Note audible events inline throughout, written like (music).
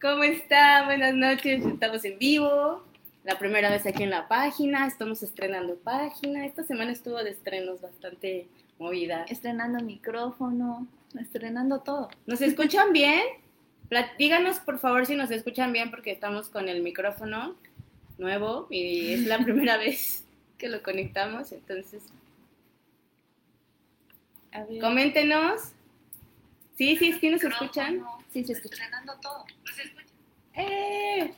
¿Cómo está? Buenas noches, estamos en vivo. La primera vez aquí en la página, estamos estrenando página. Esta semana estuvo de estrenos bastante movida. Estrenando micrófono, estrenando todo. ¿Nos escuchan bien? Díganos por favor si nos escuchan bien porque estamos con el micrófono nuevo y es la primera (laughs) vez que lo conectamos, entonces coméntenos. Sí, sí, sí nos escuchan. Sí, se escucha. Estrenando todo. ¡Eh!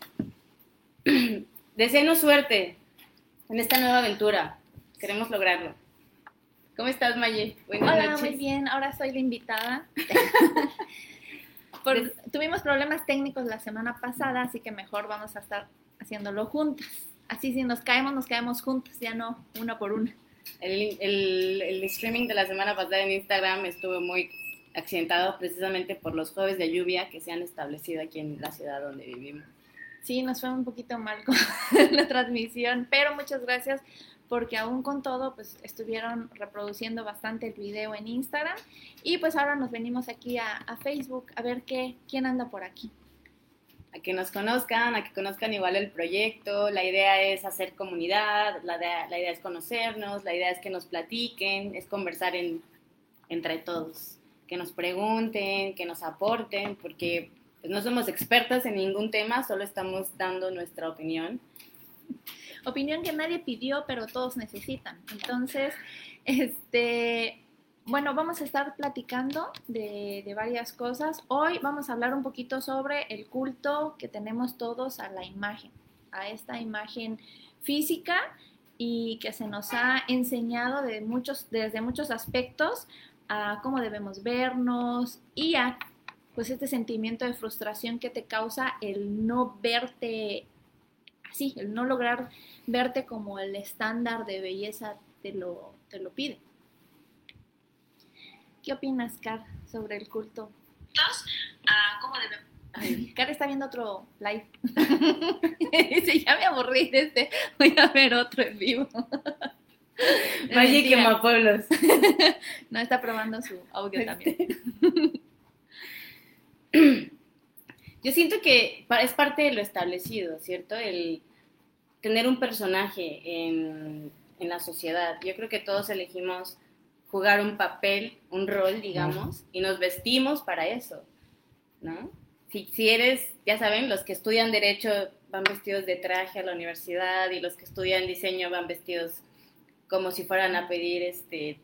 (clears throat) Deseenos suerte en esta nueva aventura. Queremos lograrlo. ¿Cómo estás, Maye? Buenas Hola, noches. muy bien. Ahora soy la invitada. (laughs) Por- tuvimos problemas técnicos la semana pasada, así que mejor vamos a estar haciéndolo juntas. Así si nos caemos, nos caemos juntas, ya no una por una. El, el- el streaming de la semana pasada en Instagram estuvo muy accidentado precisamente por los jueves de lluvia que se han establecido aquí en la ciudad donde vivimos. Sí, nos fue un poquito mal (laughs) con la transmisión, pero muchas gracias porque aún con todo, pues estuvieron reproduciendo bastante el video en Instagram y pues ahora nos venimos aquí a, a Facebook a ver qué, quién anda por aquí. A que nos conozcan, a que conozcan igual el proyecto. La idea es hacer comunidad, la idea, la idea es conocernos, la idea es que nos platiquen, es conversar en, entre todos, que nos pregunten, que nos aporten, porque pues, no somos expertas en ningún tema, solo estamos dando nuestra opinión. Opinión que nadie pidió, pero todos necesitan. Entonces, este, bueno, vamos a estar platicando de, de varias cosas. Hoy vamos a hablar un poquito sobre el culto que tenemos todos a la imagen, a esta imagen física y que se nos ha enseñado de muchos, desde muchos aspectos a cómo debemos vernos y a pues este sentimiento de frustración que te causa el no verte así, el no lograr verte como el estándar de belleza te lo, te lo pide. ¿Qué opinas, Car, sobre el culto? ¿Cómo debemos? Ay, Car está viendo otro live. (laughs) Dice, ya me aburrí de este, voy a ver otro en vivo. (laughs) Maye Mentira. Quemapueblos. (laughs) No, está probando su audio también. (laughs) Yo siento que es parte de lo establecido, ¿cierto? El tener un personaje en, en la sociedad. Yo creo que todos elegimos jugar un papel, un rol, digamos, y nos vestimos para eso, ¿no? Si, si eres, ya saben, los que estudian derecho van vestidos de traje a la universidad y los que estudian diseño van vestidos como si fueran a pedir este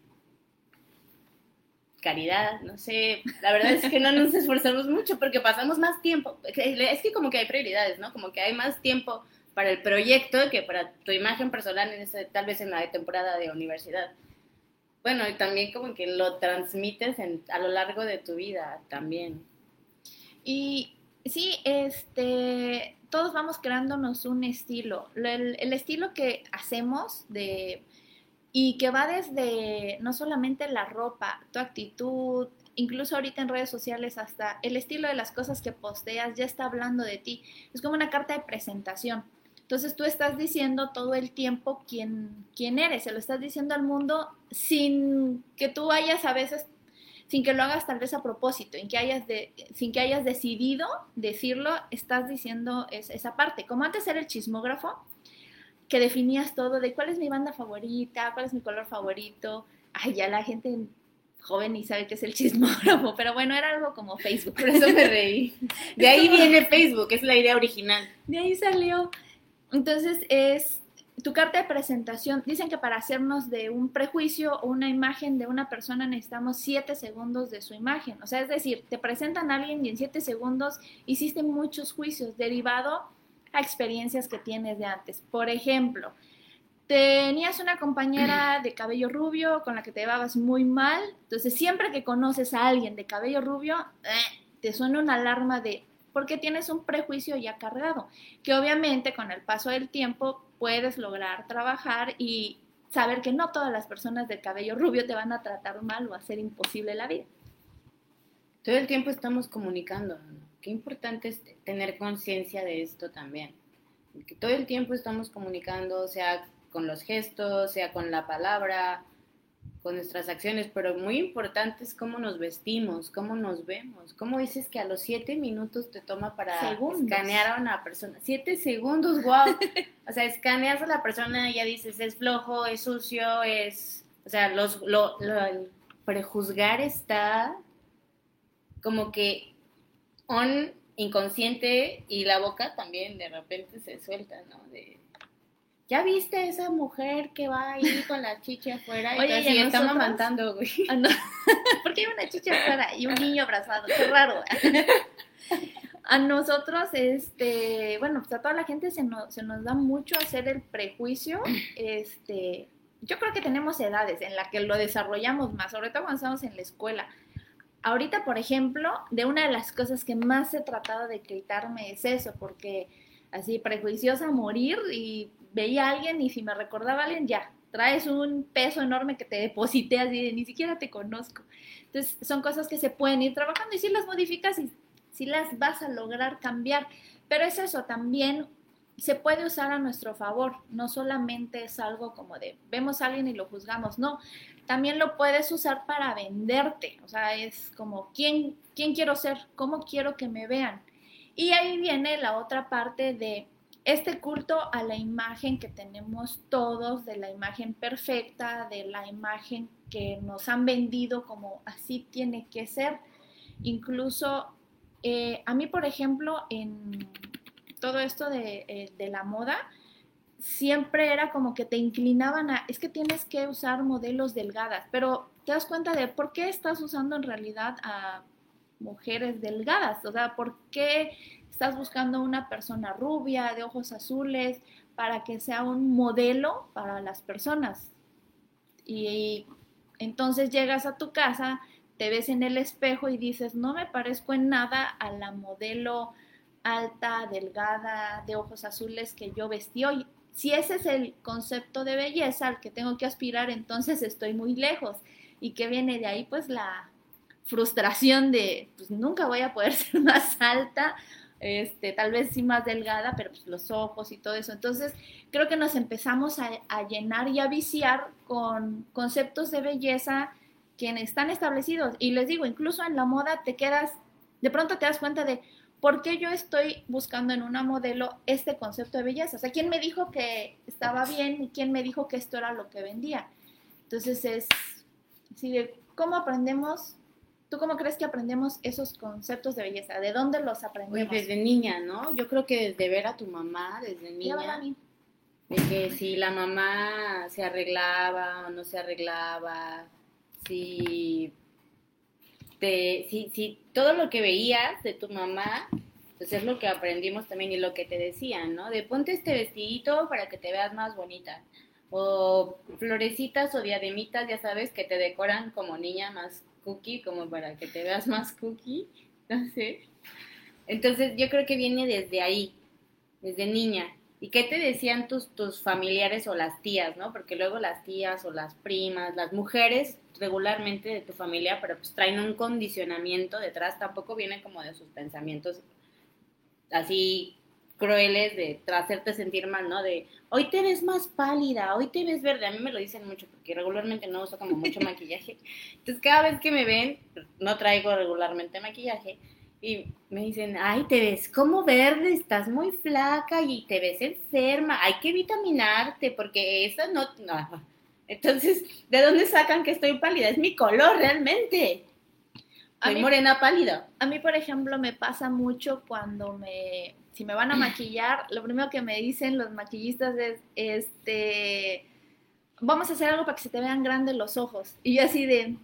caridad, no sé, la verdad es que no nos (laughs) esforzamos mucho porque pasamos más tiempo, es que como que hay prioridades, ¿no? Como que hay más tiempo para el proyecto que para tu imagen personal, en tal vez en la temporada de universidad. Bueno, y también como que lo transmites a lo largo de tu vida también. Y sí, este, todos vamos creándonos un estilo. Lo- El, el estilo que hacemos de y que va desde no solamente la ropa, tu actitud, incluso ahorita en redes sociales hasta el estilo de las cosas que posteas ya está hablando de ti. Es como una carta de presentación. Entonces tú estás diciendo todo el tiempo quién, quién eres, se lo estás diciendo al mundo sin que tú hayas a veces sin que lo hagas tal vez a propósito, sin que hayas decidido decirlo, estás diciendo es- esa parte. Como antes era el chismógrafo, que definías todo de cuál es mi banda favorita, cuál es mi color favorito. Ay, ya la gente joven ni sabe qué es el chismógrafo, pero bueno, era algo como Facebook. Por eso me reí. (laughs) De ahí viene Facebook, es la idea original. De ahí salió. Entonces es tu carta de presentación. Dicen que para hacernos de un prejuicio o una imagen de una persona necesitamos siete segundos de su imagen. O sea, es decir, te presentan a alguien y en siete segundos hiciste muchos juicios derivado a experiencias que tienes de antes. Por ejemplo, tenías una compañera (clears throat) de cabello rubio con la que te llevabas muy mal, entonces siempre que conoces a alguien de cabello rubio, eh, te suena una alarma de porque tienes un prejuicio ya cargado, que obviamente con el paso del tiempo puedes lograr trabajar y saber que no todas las personas de cabello rubio te van a tratar mal o hacer imposible la vida. Todo el tiempo estamos comunicando. ¿no? Qué importante es tener conciencia de esto también. Que todo el tiempo estamos comunicando, sea con los gestos, sea con la palabra, con nuestras acciones, pero muy importante es cómo nos vestimos, cómo nos vemos. ¿Cómo dices que a los siete minutos te toma para Segundos. escanear a una persona? Siete segundos, wow. o sea, escaneas a la persona y ya dices, es flojo, es sucio, es... O sea, los, lo, lo- el prejuzgar está como que on inconsciente y la boca también de repente se suelta, ¿no? De, ¿Ya viste a esa mujer que va ahí con la chicha afuera? Y Oye, ¿y está mamantando, güey. Ah, no. (laughs) Porque hay una chicha afuera y un niño abrazado, qué raro. (laughs) A nosotros, este, bueno, pues a toda la gente se nos, se nos da mucho hacer el prejuicio. Este, yo creo que tenemos edades en las que lo desarrollamos más, sobre todo cuando estamos en la escuela. Ahorita, por ejemplo, de una de las cosas que más he tratado de quitarme es eso, porque así prejuiciosa morir y veía a alguien y si me recordaba a alguien, ya, traes un peso enorme que te deposité así de ni siquiera te conozco. Entonces, son cosas que se pueden ir trabajando y si las modificas y si las vas a lograr cambiar. Pero es eso, también se puede usar a nuestro favor, no solamente es algo como de vemos a alguien y lo juzgamos, no, también lo puedes usar para venderte, o sea, es como quién, quién quiero ser, cómo quiero que me vean. Y ahí viene la otra parte de este culto a la imagen que tenemos todos, de la imagen perfecta, de la imagen que nos han vendido como así tiene que ser. Incluso eh, a mí, por ejemplo, en todo esto de, eh, de la moda, siempre era como que te inclinaban a, es que tienes que usar modelos delgadas, pero te das cuenta de por qué estás usando en realidad a mujeres delgadas, o sea, por qué estás buscando una persona rubia, de ojos azules, para que sea un modelo para las personas. Y entonces llegas a tu casa, te ves en el espejo y dices, no me parezco en nada a la modelo alta, delgada, de ojos azules que yo vestí hoy. Si ese es el concepto de belleza al que tengo que aspirar, entonces estoy muy lejos. Y que viene de ahí, pues la frustración de, pues nunca voy a poder (laughs) ser más alta, este, tal vez sí más delgada, pero pues los ojos y todo eso. Entonces, creo que nos empezamos a, a llenar y a viciar con conceptos de belleza que están establecidos. Y les digo, incluso en la moda te quedas, de pronto te das cuenta de, ¿por qué yo estoy buscando en una modelo este concepto de belleza? O sea, ¿quién me dijo que estaba bien y quién me dijo que esto era lo que vendía? Entonces es, ¿cómo aprendemos? ¿Tú cómo crees que aprendemos esos conceptos de belleza? ¿De dónde los aprendemos? desde niña, ¿no? Yo creo que desde ver a tu mamá, desde niña, de que si la mamá se arreglaba o no se arreglaba, si, te, si, si todo lo que veías de tu mamá, pues es lo que aprendimos también y lo que te decían, ¿no? De ponte este vestidito para que te veas más bonita. O florecitas o diademitas, ya sabes, que te decoran como niña más cookie, como para que te veas más cookie, (laughs) no sé. Entonces yo creo que viene desde ahí, desde niña. ¿Y qué te decían tus, tus familiares o las tías, no? Porque luego las tías o las primas, las mujeres regularmente de tu familia, pero pues traen un condicionamiento detrás, tampoco viene como de sus pensamientos así crueles de hacerte sentir mal, ¿no? De hoy te ves más pálida, hoy te ves verde. A mí me lo dicen mucho porque regularmente no uso como mucho (laughs) maquillaje. Entonces cada vez que me ven, no traigo regularmente maquillaje y me dicen, ay, te ves como verde, estás muy flaca y te ves enferma, hay que vitaminarte porque esa no... no. Entonces, ¿de dónde sacan que estoy pálida? Es mi color realmente. A Soy mí- morena pálida. A mí, por ejemplo, me pasa mucho cuando me, si me van a maquillar, lo primero que me dicen los maquillistas es, este, vamos a hacer algo para que se te vean grandes los ojos. Y yo así de,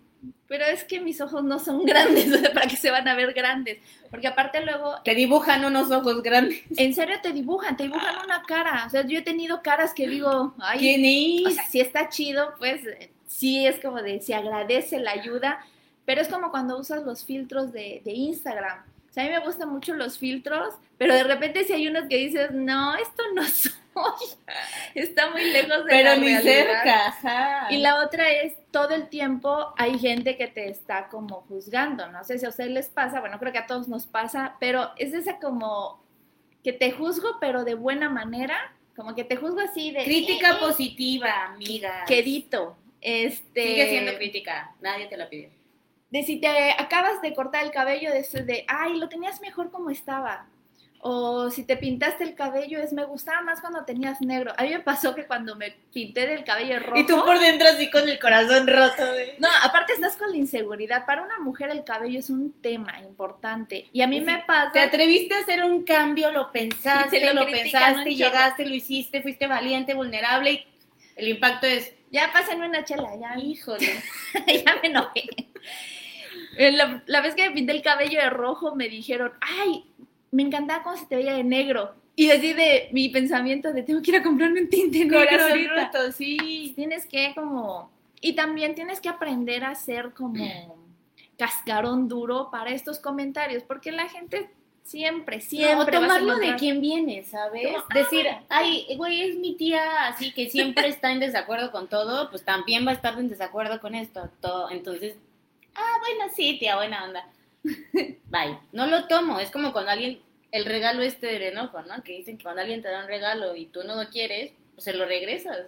pero es que mis ojos no son (laughs) grandes, para que se van a ver grandes. Porque aparte luego, Te dibujan unos ojos grandes. en serio te dibujan, te dibujan una cara. O sea, yo he tenido caras que digo, ay, ¿Quién es? o sea, sí está chido, pues sí es como de, se agradece la ayuda, pero es como cuando usas los filtros de, de Instagram. O sea, a mí me gustan mucho los filtros, pero de repente si hay unos que dices, no, esto no (laughs) soy. (laughs) Está muy lejos de Pero la ni cerca, ajá. Y la otra es, todo el tiempo hay gente que te está como juzgando. No sé si a ustedes les pasa, bueno, creo que a todos nos pasa, pero es esa como que te juzgo, pero de buena manera, como que te juzgo así de... Crítica "Eh, eh, positiva, amiga. Quedito. Este, Sigue siendo crítica, nadie te la pidió. de si te acabas de cortar el cabello, de eso de, ay, lo tenías mejor como estaba. O si te pintaste el cabello, es me gustaba más cuando tenías negro. A mí me pasó que cuando me pinté del cabello rojo. Y tú por dentro así con el corazón roto. No, aparte estás con la inseguridad. Para una mujer el cabello es un tema importante. Y a mí Sí, me pasa. Te atreviste a hacer un cambio, lo pensaste, (laughs) Sí, lo pensaste, llegaste, lo hiciste, fuiste valiente, vulnerable y el impacto es, Ya pásenme una chela, ya, híjole. (laughs) ya me enojé. Eh, La, la vez que me pinté el cabello de rojo me dijeron, ay, me encantaba cómo se te veía de negro. Y así de mi pensamiento de tengo que ir a comprarme un tinte negro Corazón ahorita. roto, sí. Tienes que como... Y también tienes que aprender a ser como cascarón duro para estos comentarios, porque la gente siempre, siempre... o vas a tomarlo de quien viene, ¿sabes? Como, ah, Decir, ay, güey, es mi tía, así que siempre está en desacuerdo con todo, pues también va a estar en desacuerdo con esto. Todo. Entonces, ah, bueno, sí, tía, buena onda. (laughs) Bye. No lo tomo, es como cuando alguien, el regalo este del enojo, ¿no? Que dicen que cuando alguien te da un regalo y tú no lo quieres, pues se lo regresas.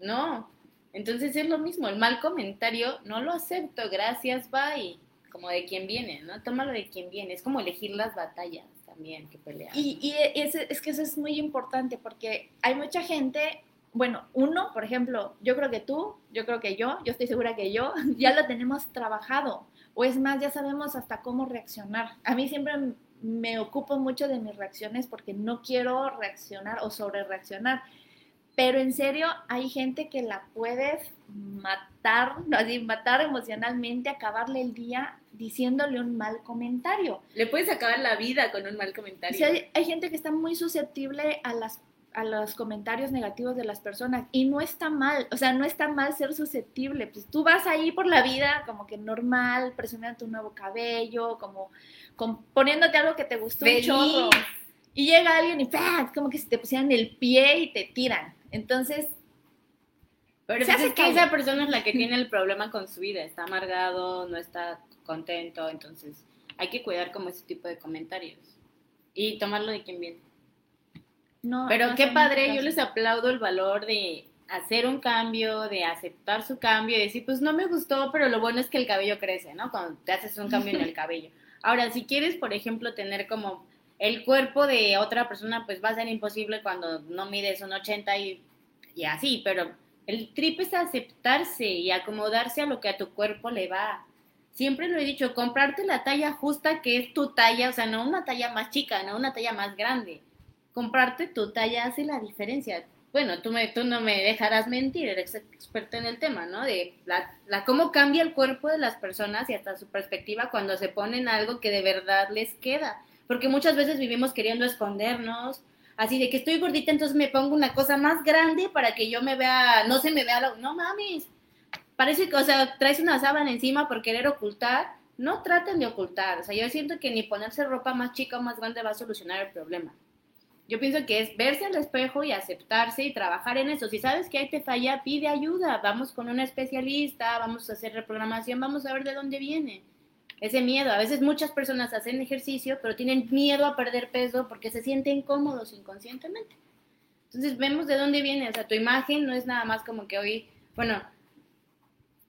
No. Entonces es lo mismo, el mal comentario no lo acepto, gracias, bye. Como de quien viene, ¿no? Tómalo de quien viene. Es como elegir las batallas también que pelear. Y, y es, es que eso es muy importante porque hay mucha gente, bueno, uno, por ejemplo, yo creo que tú, yo creo que yo, yo estoy segura que yo, (laughs) ya lo tenemos trabajado. O es más, ya sabemos hasta cómo reaccionar. A mí siempre me ocupo mucho de mis reacciones porque no quiero reaccionar o sobre reaccionar. Pero en serio, hay gente que la puedes matar, (laughs) no, así, matar emocionalmente, acabarle el día diciéndole un mal comentario. Le puedes acabar la vida con un mal comentario. Hay, hay gente que está muy susceptible a las a los comentarios negativos de las personas y no está mal, o sea, no está mal ser susceptible, pues tú vas ahí por la vida como que normal, presumiendo tu nuevo cabello, como, como poniéndote algo que te gustó Feliz. un chorro y llega alguien y ¡pah! como que si te pusieran el pie y te tiran, entonces Pero Se pues hace es que esa persona es la que tiene el problema con su vida. Está amargado, no está contento. Entonces hay que cuidar como ese tipo de comentarios. Y tomarlo de quien viene. No. Pero no qué padre, yo les aplaudo el valor de hacer un cambio, de aceptar su cambio y decir, pues no me gustó, pero lo bueno es que el cabello crece, ¿no? Cuando te haces un cambio en el (laughs) cabello. Ahora, si quieres, por ejemplo, tener como el cuerpo de otra persona, pues va a ser imposible cuando no mides un 80 y, y así, pero el trip es aceptarse y acomodarse a lo que a tu cuerpo le va. Siempre lo he dicho, comprarte la talla justa que es tu talla, o sea, no una talla más chica, no una talla más grande comprarte tu talla hace la diferencia. Bueno, tú, me, no me dejarás mentir, eres experta en el tema, ¿no? De la, la cómo cambia el cuerpo de las personas y hasta su perspectiva cuando se ponen algo que de verdad les queda. Porque muchas veces vivimos queriendo escondernos, así de que estoy gordita, entonces me pongo una cosa más grande para que yo me vea, no se me vea, lo- no mames. Parece que, o sea, traes una sábana encima por querer ocultar. No traten de ocultar. O sea, yo siento que ni ponerse ropa más chica o más grande va a solucionar el problema. Yo pienso que es verse al espejo y aceptarse y trabajar en eso. Si sabes que ahí te falla, pide ayuda. Vamos con un especialista, vamos a hacer reprogramación, vamos a ver de dónde viene. Ese miedo. A veces muchas personas hacen ejercicio, pero tienen miedo a perder peso porque se sienten cómodos inconscientemente. Entonces vemos de dónde viene. O sea, tu imagen no es nada más como que hoy, bueno,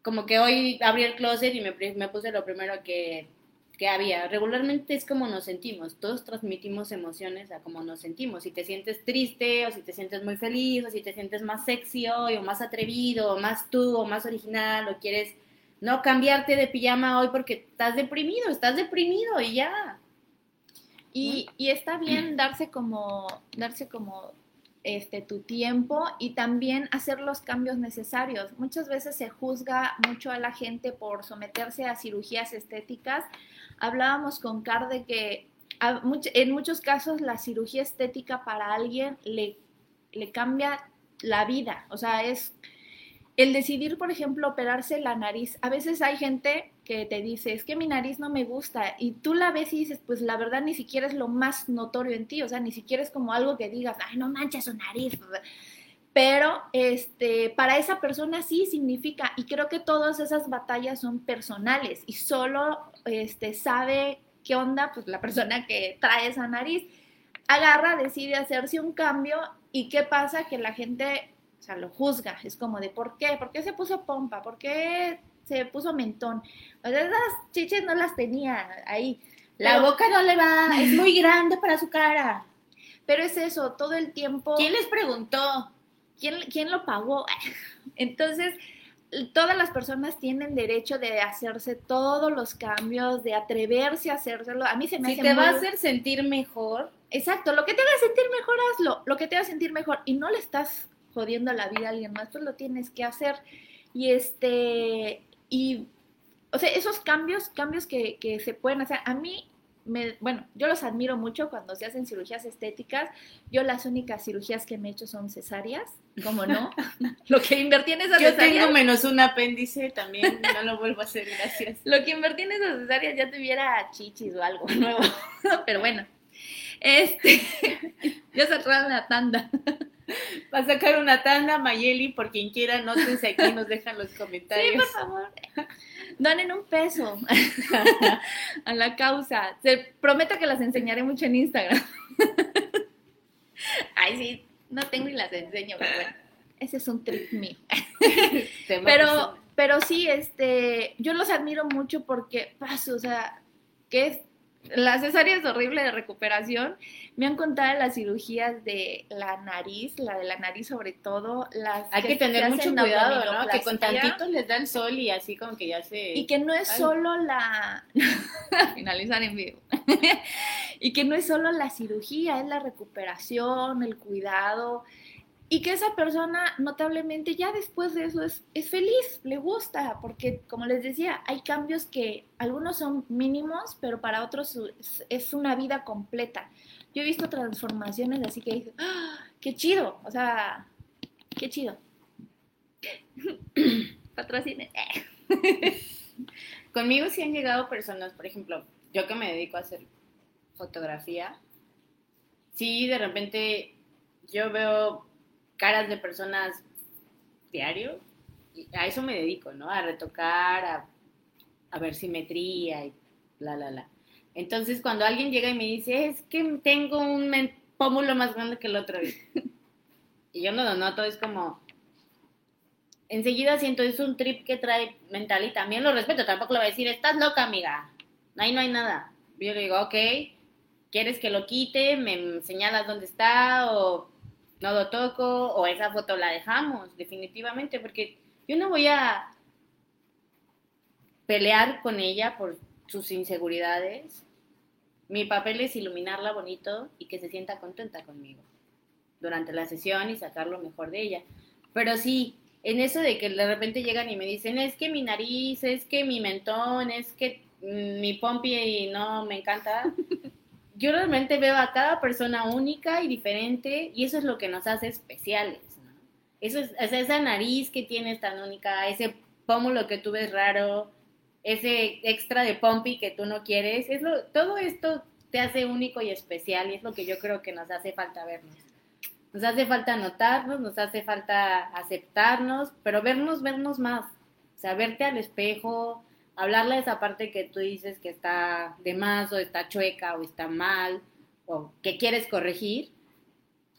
como que hoy abrí el closet y me, me puse lo primero que, que había. Regularmente es como nos sentimos. Todos transmitimos emociones a como nos sentimos. Si te sientes triste o si te sientes muy feliz o si te sientes más sexy hoy o más atrevido o más tú o más original o quieres no cambiarte de pijama hoy porque estás deprimido, estás deprimido y ya. Y, y está bien (clears throat) darse como, darse como este, tu tiempo y también hacer los cambios necesarios. Muchas veces se juzga mucho a la gente por someterse a cirugías estéticas. Hablábamos con Car de que en muchos casos la cirugía estética para alguien le, le cambia la vida. O sea, es el decidir, por ejemplo, operarse la nariz. A veces hay gente que te dice, es que mi nariz no me gusta, y tú la ves y dices, pues la verdad ni siquiera es lo más notorio en ti, o sea, ni siquiera es como algo que digas, ay, no manches su nariz. Pero este, para esa persona sí significa, y creo que todas esas batallas son personales y solo este, sabe qué onda, pues la persona que trae esa nariz agarra, decide hacerse un cambio y qué pasa que la gente, o sea, lo juzga, es como de ¿por qué? ¿Por qué se puso pompa? ¿Por qué se puso mentón? O sea, esas chiches no las tenía ahí. La Pero- boca no le va, es muy (laughs) grande para su cara. Pero es eso, todo el tiempo. ¿Quién les preguntó? ¿Quién, quién lo pagó? (laughs) Entonces, todas las personas tienen derecho de hacerse todos los cambios, de atreverse a hacérselo. A mí se me Si hace te va a hacer sentir mejor, Exacto, lo que te haga sentir mejor, hazlo. Lo que te haga sentir mejor. Y no le estás jodiendo la vida a alguien más, pues lo tienes que hacer. Y este, y, o sea, esos cambios, cambios que, que se pueden hacer, a mí, me, bueno, yo los admiro mucho cuando se hacen cirugías estéticas. Yo las únicas cirugías que me he hecho son cesáreas, ¿cómo no? (laughs) lo que invertí en esas yo cesáreas. tengo menos un apéndice también, no lo vuelvo a hacer, gracias. Lo que invertí en esas cesáreas ya tuviera chichis o algo (laughs) nuevo. Pero bueno, este, (laughs) ya cerraron la tanda. (laughs) Va a sacar una tanda, Mayeli, por quien quiera, nótense aquí, nos dejan los Sí, comentarios. por favor. Donen un peso (laughs) a la causa. Se prometo que las enseñaré mucho en Instagram. Ay, sí, no tengo y las enseño, pero bueno. Ese es un trip mío. Pero, pero sí, este, yo los admiro mucho porque, paso, o sea, que es, la cesárea es horrible de recuperación. Me han contado las cirugías de la nariz, la de la nariz sobre todo, las Hay que tener mucho cuidado, ¿no? Que con abdominoplastia. tantito les da el sol y así como que ya se... Y que no es Ay. solo la... (laughs) finalizar en vivo. (laughs) y que no es solo la cirugía, es la recuperación, el cuidado. Y que esa persona notablemente ya después de eso es, es feliz, le gusta, porque como les decía, hay cambios que algunos son mínimos, pero para otros es, una vida completa. Yo he visto transformaciones así que dices, ¡Ah, qué chido, o sea, qué chido. (coughs) Patrocine. (laughs) Conmigo sí han llegado personas, por ejemplo, yo que me dedico a hacer fotografía, sí de repente yo veo caras de personas diario, y a eso me dedico, ¿no? A retocar, a, a ver simetría y bla, bla, bla. Entonces cuando alguien llega y me dice, es que tengo un pómulo más grande que el otro, (laughs) y yo no lo noto, es como, enseguida siento es un trip que trae mental y también lo respeto, tampoco le voy a decir, estás loca, amiga, ahí no hay nada. Yo le digo, ok, ¿quieres que lo quite? ¿Me señalas dónde está? ¿O no lo toco? ¿O esa foto la dejamos? Definitivamente, porque yo no voy a pelear con ella por sus inseguridades. Mi papel es iluminarla bonito y que se sienta contenta conmigo durante la sesión y sacar lo mejor de ella. Pero sí, en eso de que de repente llegan y me dicen, es que mi nariz, es que mi mentón, es que mi pompi no me encanta. Yo realmente veo a cada persona única y diferente y eso es lo que nos hace especiales. Eso es, esa nariz que tienes tan única, ese pómulo que tú ves raro, ese extra de pompi que tú no quieres, es todo esto te hace único y especial y es lo que yo creo que nos hace falta vernos. Nos hace falta notarnos, nos hace falta aceptarnos, pero vernos, vernos más. O sea, verte al espejo, hablarle a esa parte que tú dices que está de más o está chueca o está mal o que quieres corregir.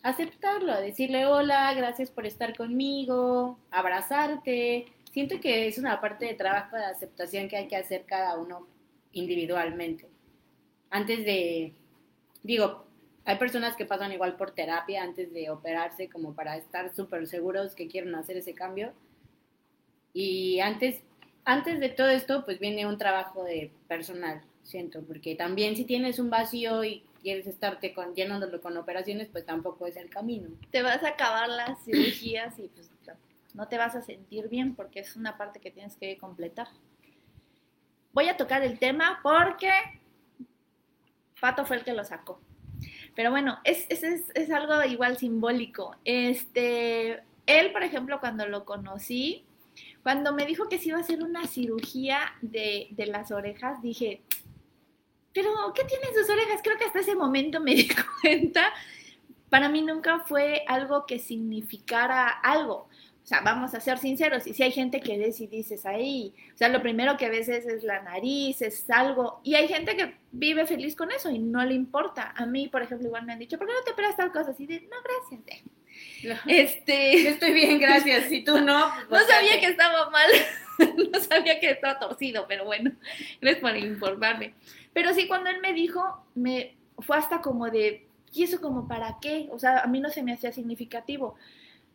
Aceptarlo, decirle hola, gracias por estar conmigo, abrazarte. Siento que es una parte de trabajo de aceptación que hay que hacer cada uno individualmente. Antes de, digo, hay personas que pasan igual por terapia antes de operarse como para estar súper seguros que quieren hacer ese cambio. Y antes, antes de todo esto, pues viene un trabajo de personal, siento, porque también si tienes un vacío y quieres estarte con, llenándolo con operaciones, pues tampoco es el camino. Te vas a acabar las cirugías y pues no te vas a sentir bien porque es una parte que tienes que completar. Voy a tocar el tema porque Pato fue el que lo sacó. Pero bueno, es, es, es, es algo igual simbólico. Este, él, por ejemplo, cuando lo conocí, Cuando me dijo que se iba a hacer una cirugía de, de las orejas, dije, pero ¿qué tienen sus orejas? Creo que hasta ese momento me (laughs) di cuenta. Para mí nunca fue algo que significara algo. O sea, vamos a ser sinceros, y si hay gente que ves y dices ahí, o sea, lo primero que ves es, es, la nariz, es algo, y hay gente que vive feliz con eso y no le importa. A mí, por ejemplo, igual me han dicho, ¿por qué no te operas tal cosa? Así de, no, gracias. Este, Yo estoy bien, gracias. Si tú no, pues, (laughs) no sabía que estaba mal, (laughs) no sabía que estaba torcido, pero bueno, gracias por informarme. Pero sí, cuando él me dijo, me fue hasta como de, ¿y eso como para qué? O sea, a mí no se me hacía significativo.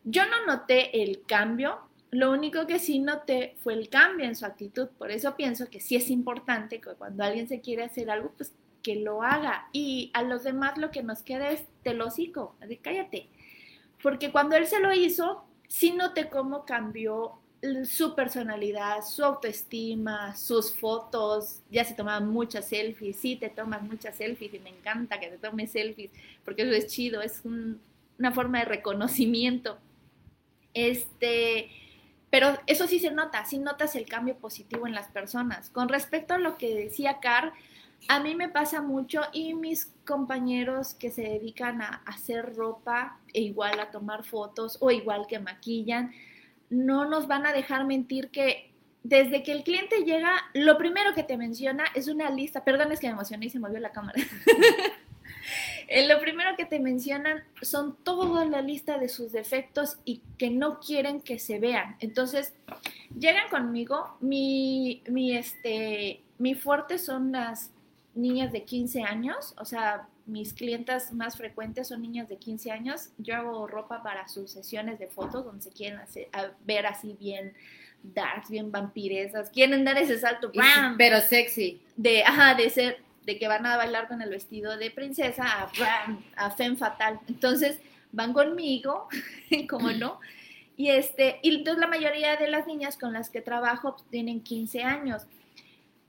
Yo no noté el cambio, lo único que sí noté fue el cambio en su actitud. Por eso pienso que sí es importante que cuando alguien se quiere hacer algo, pues que lo haga. Y a los demás lo que nos queda es te lo hocico, así cállate. Porque cuando él se lo hizo, sí noté cómo cambió su personalidad, su autoestima, sus fotos, ya se tomaban muchas selfies, sí te tomas muchas selfies y me encanta que te tomes selfies porque eso es chido, es un, una forma de reconocimiento. Este, pero eso sí se nota, sí notas el cambio positivo en las personas. Con respecto a lo que decía Car, a mí me pasa mucho y mis compañeros que se dedican a hacer ropa e igual a tomar fotos o igual que maquillan, no nos van a dejar mentir que desde que el cliente llega, lo primero que te menciona es una lista, perdón es que me emocioné y se movió la cámara. (laughs) Eh, lo primero que te mencionan son toda la lista de sus defectos y que no quieren que se vean. Entonces, llegan conmigo, mi, mi, este, mi fuerte son las niñas de 15 años, o sea, mis clientas más frecuentes son niñas de 15 años. Yo hago ropa para sus sesiones de fotos donde se quieren hacer, ver así bien darks, bien vampiresas, quieren dar ese salto, ¡bam! pero sexy. De, ajá, de ser, de que van a bailar con el vestido de princesa a, ¡bam! a femme fatal. Entonces, van conmigo, (laughs) como no, y este, y entonces la mayoría de las niñas con las que trabajo tienen 15 años.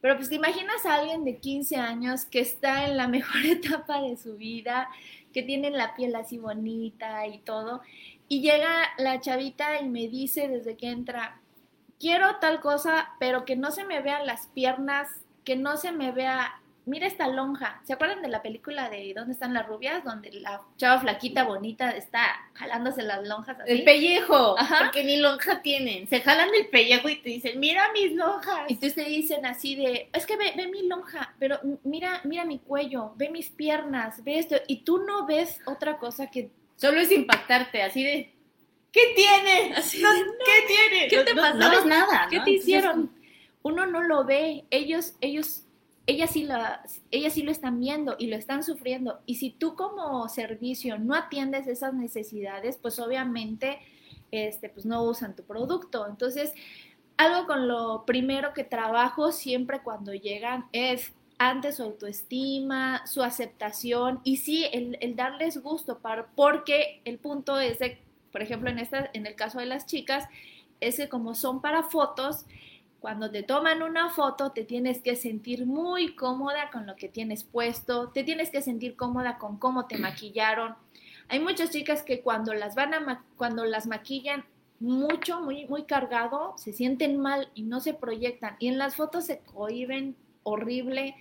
Pero pues te imaginas a alguien de 15 años que está en la (laughs) mejor etapa de su vida, que tiene la piel así bonita y todo, y llega la chavita y me dice desde que entra, quiero tal cosa, pero que no se me vean las piernas, que no se me vea, mira esta lonja. ¿Se acuerdan de la película de ¿Dónde están las rubias? Donde la chava flaquita bonita está jalándose las lonjas así. El pellejo, Ajá. porque ni lonja tienen. Se jalan del pellejo y te dicen, mira mis lonjas. Y entonces te dicen así de, es que ve, ve mi lonja, pero mira, mira mi cuello, ve mis piernas, ve esto, y tú no ves otra cosa que Solo es impactarte, así de, ¿qué tiene? Así No, de, no, ¿Qué tiene? ¿qué te no- pasó? No ves nada, ¿Qué te Entonces, hicieron? Uno no lo ve, ellos, ellos, ellas sí, la, ellas sí lo están viendo y lo están sufriendo. Y si tú como servicio no atiendes esas necesidades, pues obviamente este, pues no usan tu producto. Entonces, algo con lo primero que trabajo siempre cuando llegan es antes su autoestima, su aceptación y sí, el, el darles gusto, para, porque el punto es de, por ejemplo, en, esta, en el caso de las chicas, es que como son para fotos, cuando te toman una foto te tienes que sentir muy cómoda con lo que tienes puesto, te tienes que sentir cómoda con cómo te (clears throat) maquillaron. Hay muchas chicas que cuando las van a cuando las maquillan mucho, muy muy cargado, se sienten mal y no se proyectan y en las fotos se cohiben horrible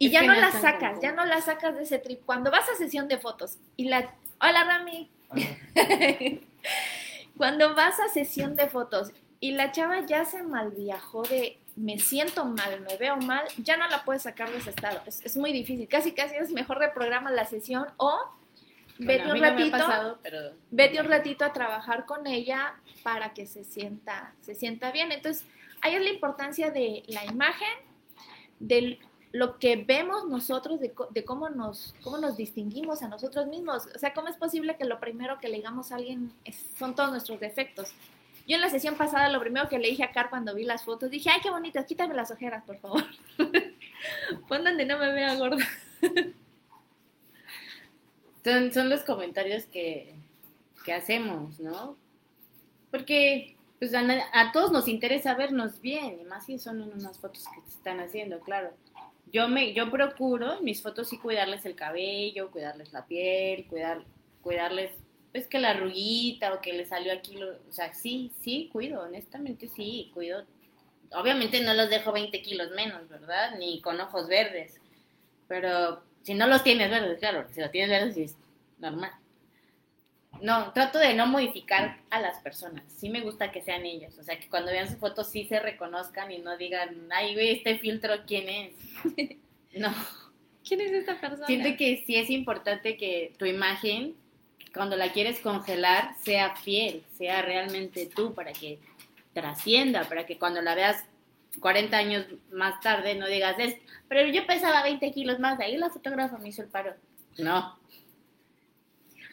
y Es ya no las sacas, ya no las sacas de ese trip. Cuando vas a sesión de fotos y la Hola Rami. (laughs) Cuando vas a sesión de fotos y la chava ya se malviajó de me siento mal, me veo mal, ya no la puedes sacar de ese estado. Es, es muy difícil. Casi, casi es mejor reprograma la sesión o vete Bueno, un no ratito, pasado, pero... vete un ratito a trabajar con ella para que se sienta, se sienta bien. Entonces, ahí es la importancia de la imagen, de lo que vemos nosotros, de, de cómo, nos, cómo nos distinguimos a nosotros mismos. O sea, ¿cómo es posible que lo primero que le digamos a alguien es- son todos nuestros defectos? Yo en la sesión pasada lo primero que le dije a Car cuando vi las fotos, dije, ay, qué bonitas, quítame las ojeras, por favor. (laughs) Pon donde no me vea gorda. Son, son los comentarios que, que hacemos, ¿no? Porque pues, a, todos nos interesa vernos bien, y más si son unas fotos que se están haciendo, claro. Yo, me, yo procuro mis fotos sí cuidarles el cabello, cuidarles la piel, cuidar, cuidarles pues que la arruguita o que le salió aquí, lo- o sea, sí, sí, cuido, honestamente sí, cuido. Obviamente no los dejo 20 kilos menos, ¿verdad? Ni con ojos verdes, pero si no los tienes verdes, claro, si los tienes verdes sí es normal. No, trato de no modificar a las personas, sí me gusta que sean ellas, o sea, que cuando vean su foto sí se reconozcan y no digan, ay, ve este filtro, ¿quién es? (laughs) No. ¿Quién es esta persona? Siento que sí es importante que tu imagen, cuando la quieres congelar, sea fiel, sea realmente tú, para que trascienda, para que cuando la veas 40 años más tarde no digas, es, pero yo pesaba 20 kilos más, ahí la fotógrafa me hizo el paro. No,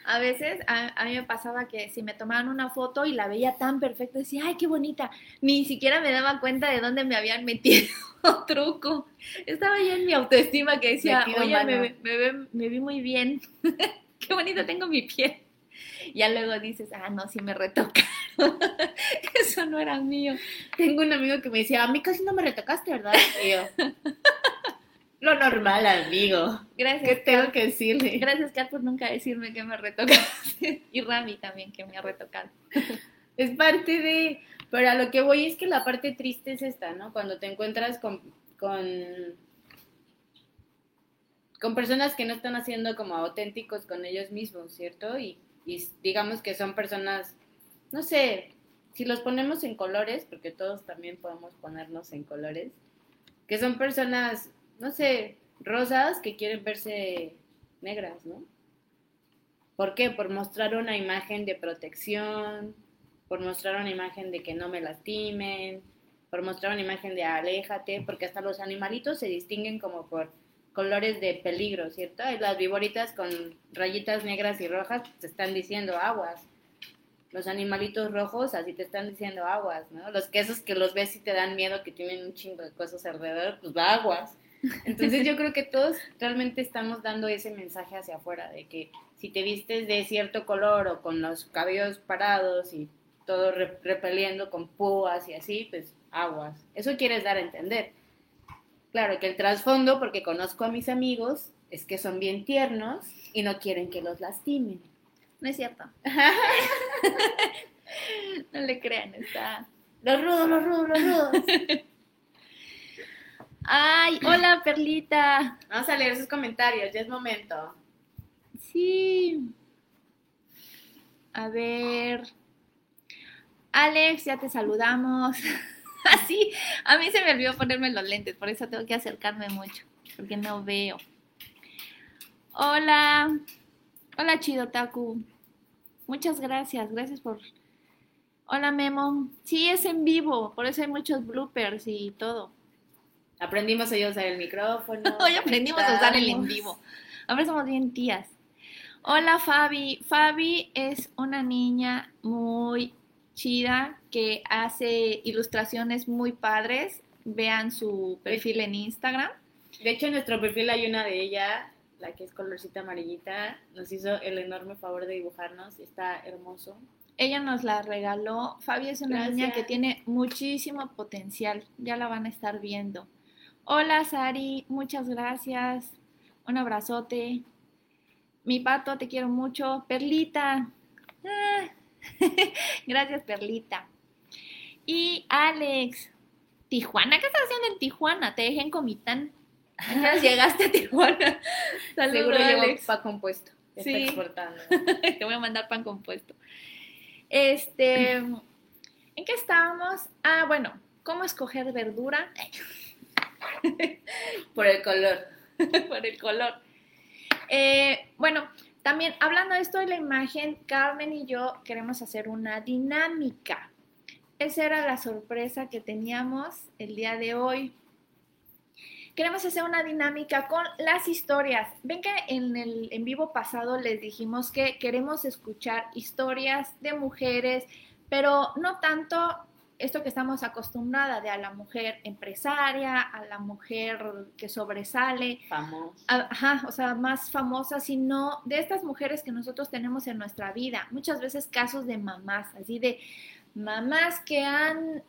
A veces a, a mí me pasaba que si me tomaban una foto y la veía tan perfecta, decía, ay, qué bonita. Ni siquiera me daba cuenta de dónde me habían metido (laughs) truco. Estaba ya en mi autoestima que decía, Metido oye, me vi muy bien. (laughs) (laughs) qué bonita tengo mi piel. Ya luego dices, ah, no, sí me retocaron. (laughs) Eso no era mío. tengo un amigo que me decía, a mí casi no me retocaste, ¿verdad? Y yo, (laughs) lo normal, amigo. ¿Qué Gracias, tengo Kat. que decirle? Gracias, Kat, por nunca decirme que me retocaste. y Rami también, que me ha retocado. Es parte de... Pero a lo que voy es que la parte triste es esta, ¿no? Cuando te encuentras con, con, con personas que no están haciendo como auténticos con ellos mismos, ¿cierto? Y, y digamos que son personas, no sé, si los ponemos en colores, porque todos también podemos ponernos en colores, que son personas, no sé, rosas que quieren verse negras, ¿no? ¿Por qué? Por mostrar una imagen de protección, por mostrar una imagen de que no me lastimen, por mostrar una imagen de aléjate, porque hasta los animalitos se distinguen como por colores de peligro, ¿cierto? Y las viboritas con rayitas negras y rojas te están diciendo aguas. Los animalitos rojos así te están diciendo aguas, ¿no? Los quesos que los ves y te dan miedo, que tienen un chingo de cosas alrededor, pues va aguas. (laughs) Entonces yo creo que todos realmente estamos dando ese mensaje hacia afuera, de que si te vistes de cierto color o con los cabellos parados y todo re- repeliendo con púas y así, pues aguas. Eso quieres dar a entender. Claro que el trasfondo, porque conozco a mis amigos, es que son bien tiernos y no quieren que los lastimen. No es cierto. (laughs) no le crean, está. Los rudos, los rudos, los rudos. Ay, hola Perlita. Vamos a leer sus comentarios, ya es momento. Sí. A ver. Alex, ya te saludamos. (laughs) Así, a mí se me olvidó ponerme los lentes, por eso tengo que acercarme mucho, porque no veo. Hola. Hola, Chido Taku. Muchas gracias, gracias por... Hola, Memo. Sí, es en vivo, por eso hay muchos bloopers y todo. Aprendimos hoy a usar el micrófono. (laughs) Hoy aprendimos a usar el en vivo. Ahora somos bien tías. Hola Fabi. Fabi es una niña muy chida que hace ilustraciones muy padres. Vean su perfil en Instagram. De hecho, en nuestro perfil hay una de ella, la que es colorcita amarillita. Nos hizo el enorme favor de dibujarnos. Está hermoso. Ella nos la regaló. Fabi es una niña que tiene muchísimo potencial. Ya la van a estar viendo. Hola Sari, muchas gracias. Un abrazote. Mi pato, te quiero mucho. Perlita. Ah. (laughs) gracias, Perlita. Y Alex. Tijuana, ¿qué estás haciendo en Tijuana? Te dejé en Comitán. (laughs) Llegaste a Tijuana. (laughs) Saludos, Seguro Alex. pa compuesto. Está Sí. exportando. Te voy a mandar pan compuesto. Este, ¿en qué estábamos? Ah, bueno, ¿cómo escoger verdura? Por el color. Por el color. Eh, bueno, también hablando de esto de la imagen, Carmen y yo queremos hacer una dinámica. Esa era la sorpresa que teníamos el día de hoy. Queremos hacer una dinámica con las historias. Ven que en el en vivo pasado les dijimos que queremos escuchar historias de mujeres, pero no tanto esto que estamos acostumbrada de a la mujer empresaria, a la mujer que sobresale, Famoso. a- ajá, o sea, más famosa, sino de estas mujeres que nosotros tenemos en nuestra vida. Muchas veces casos de mamás, así de mamás que han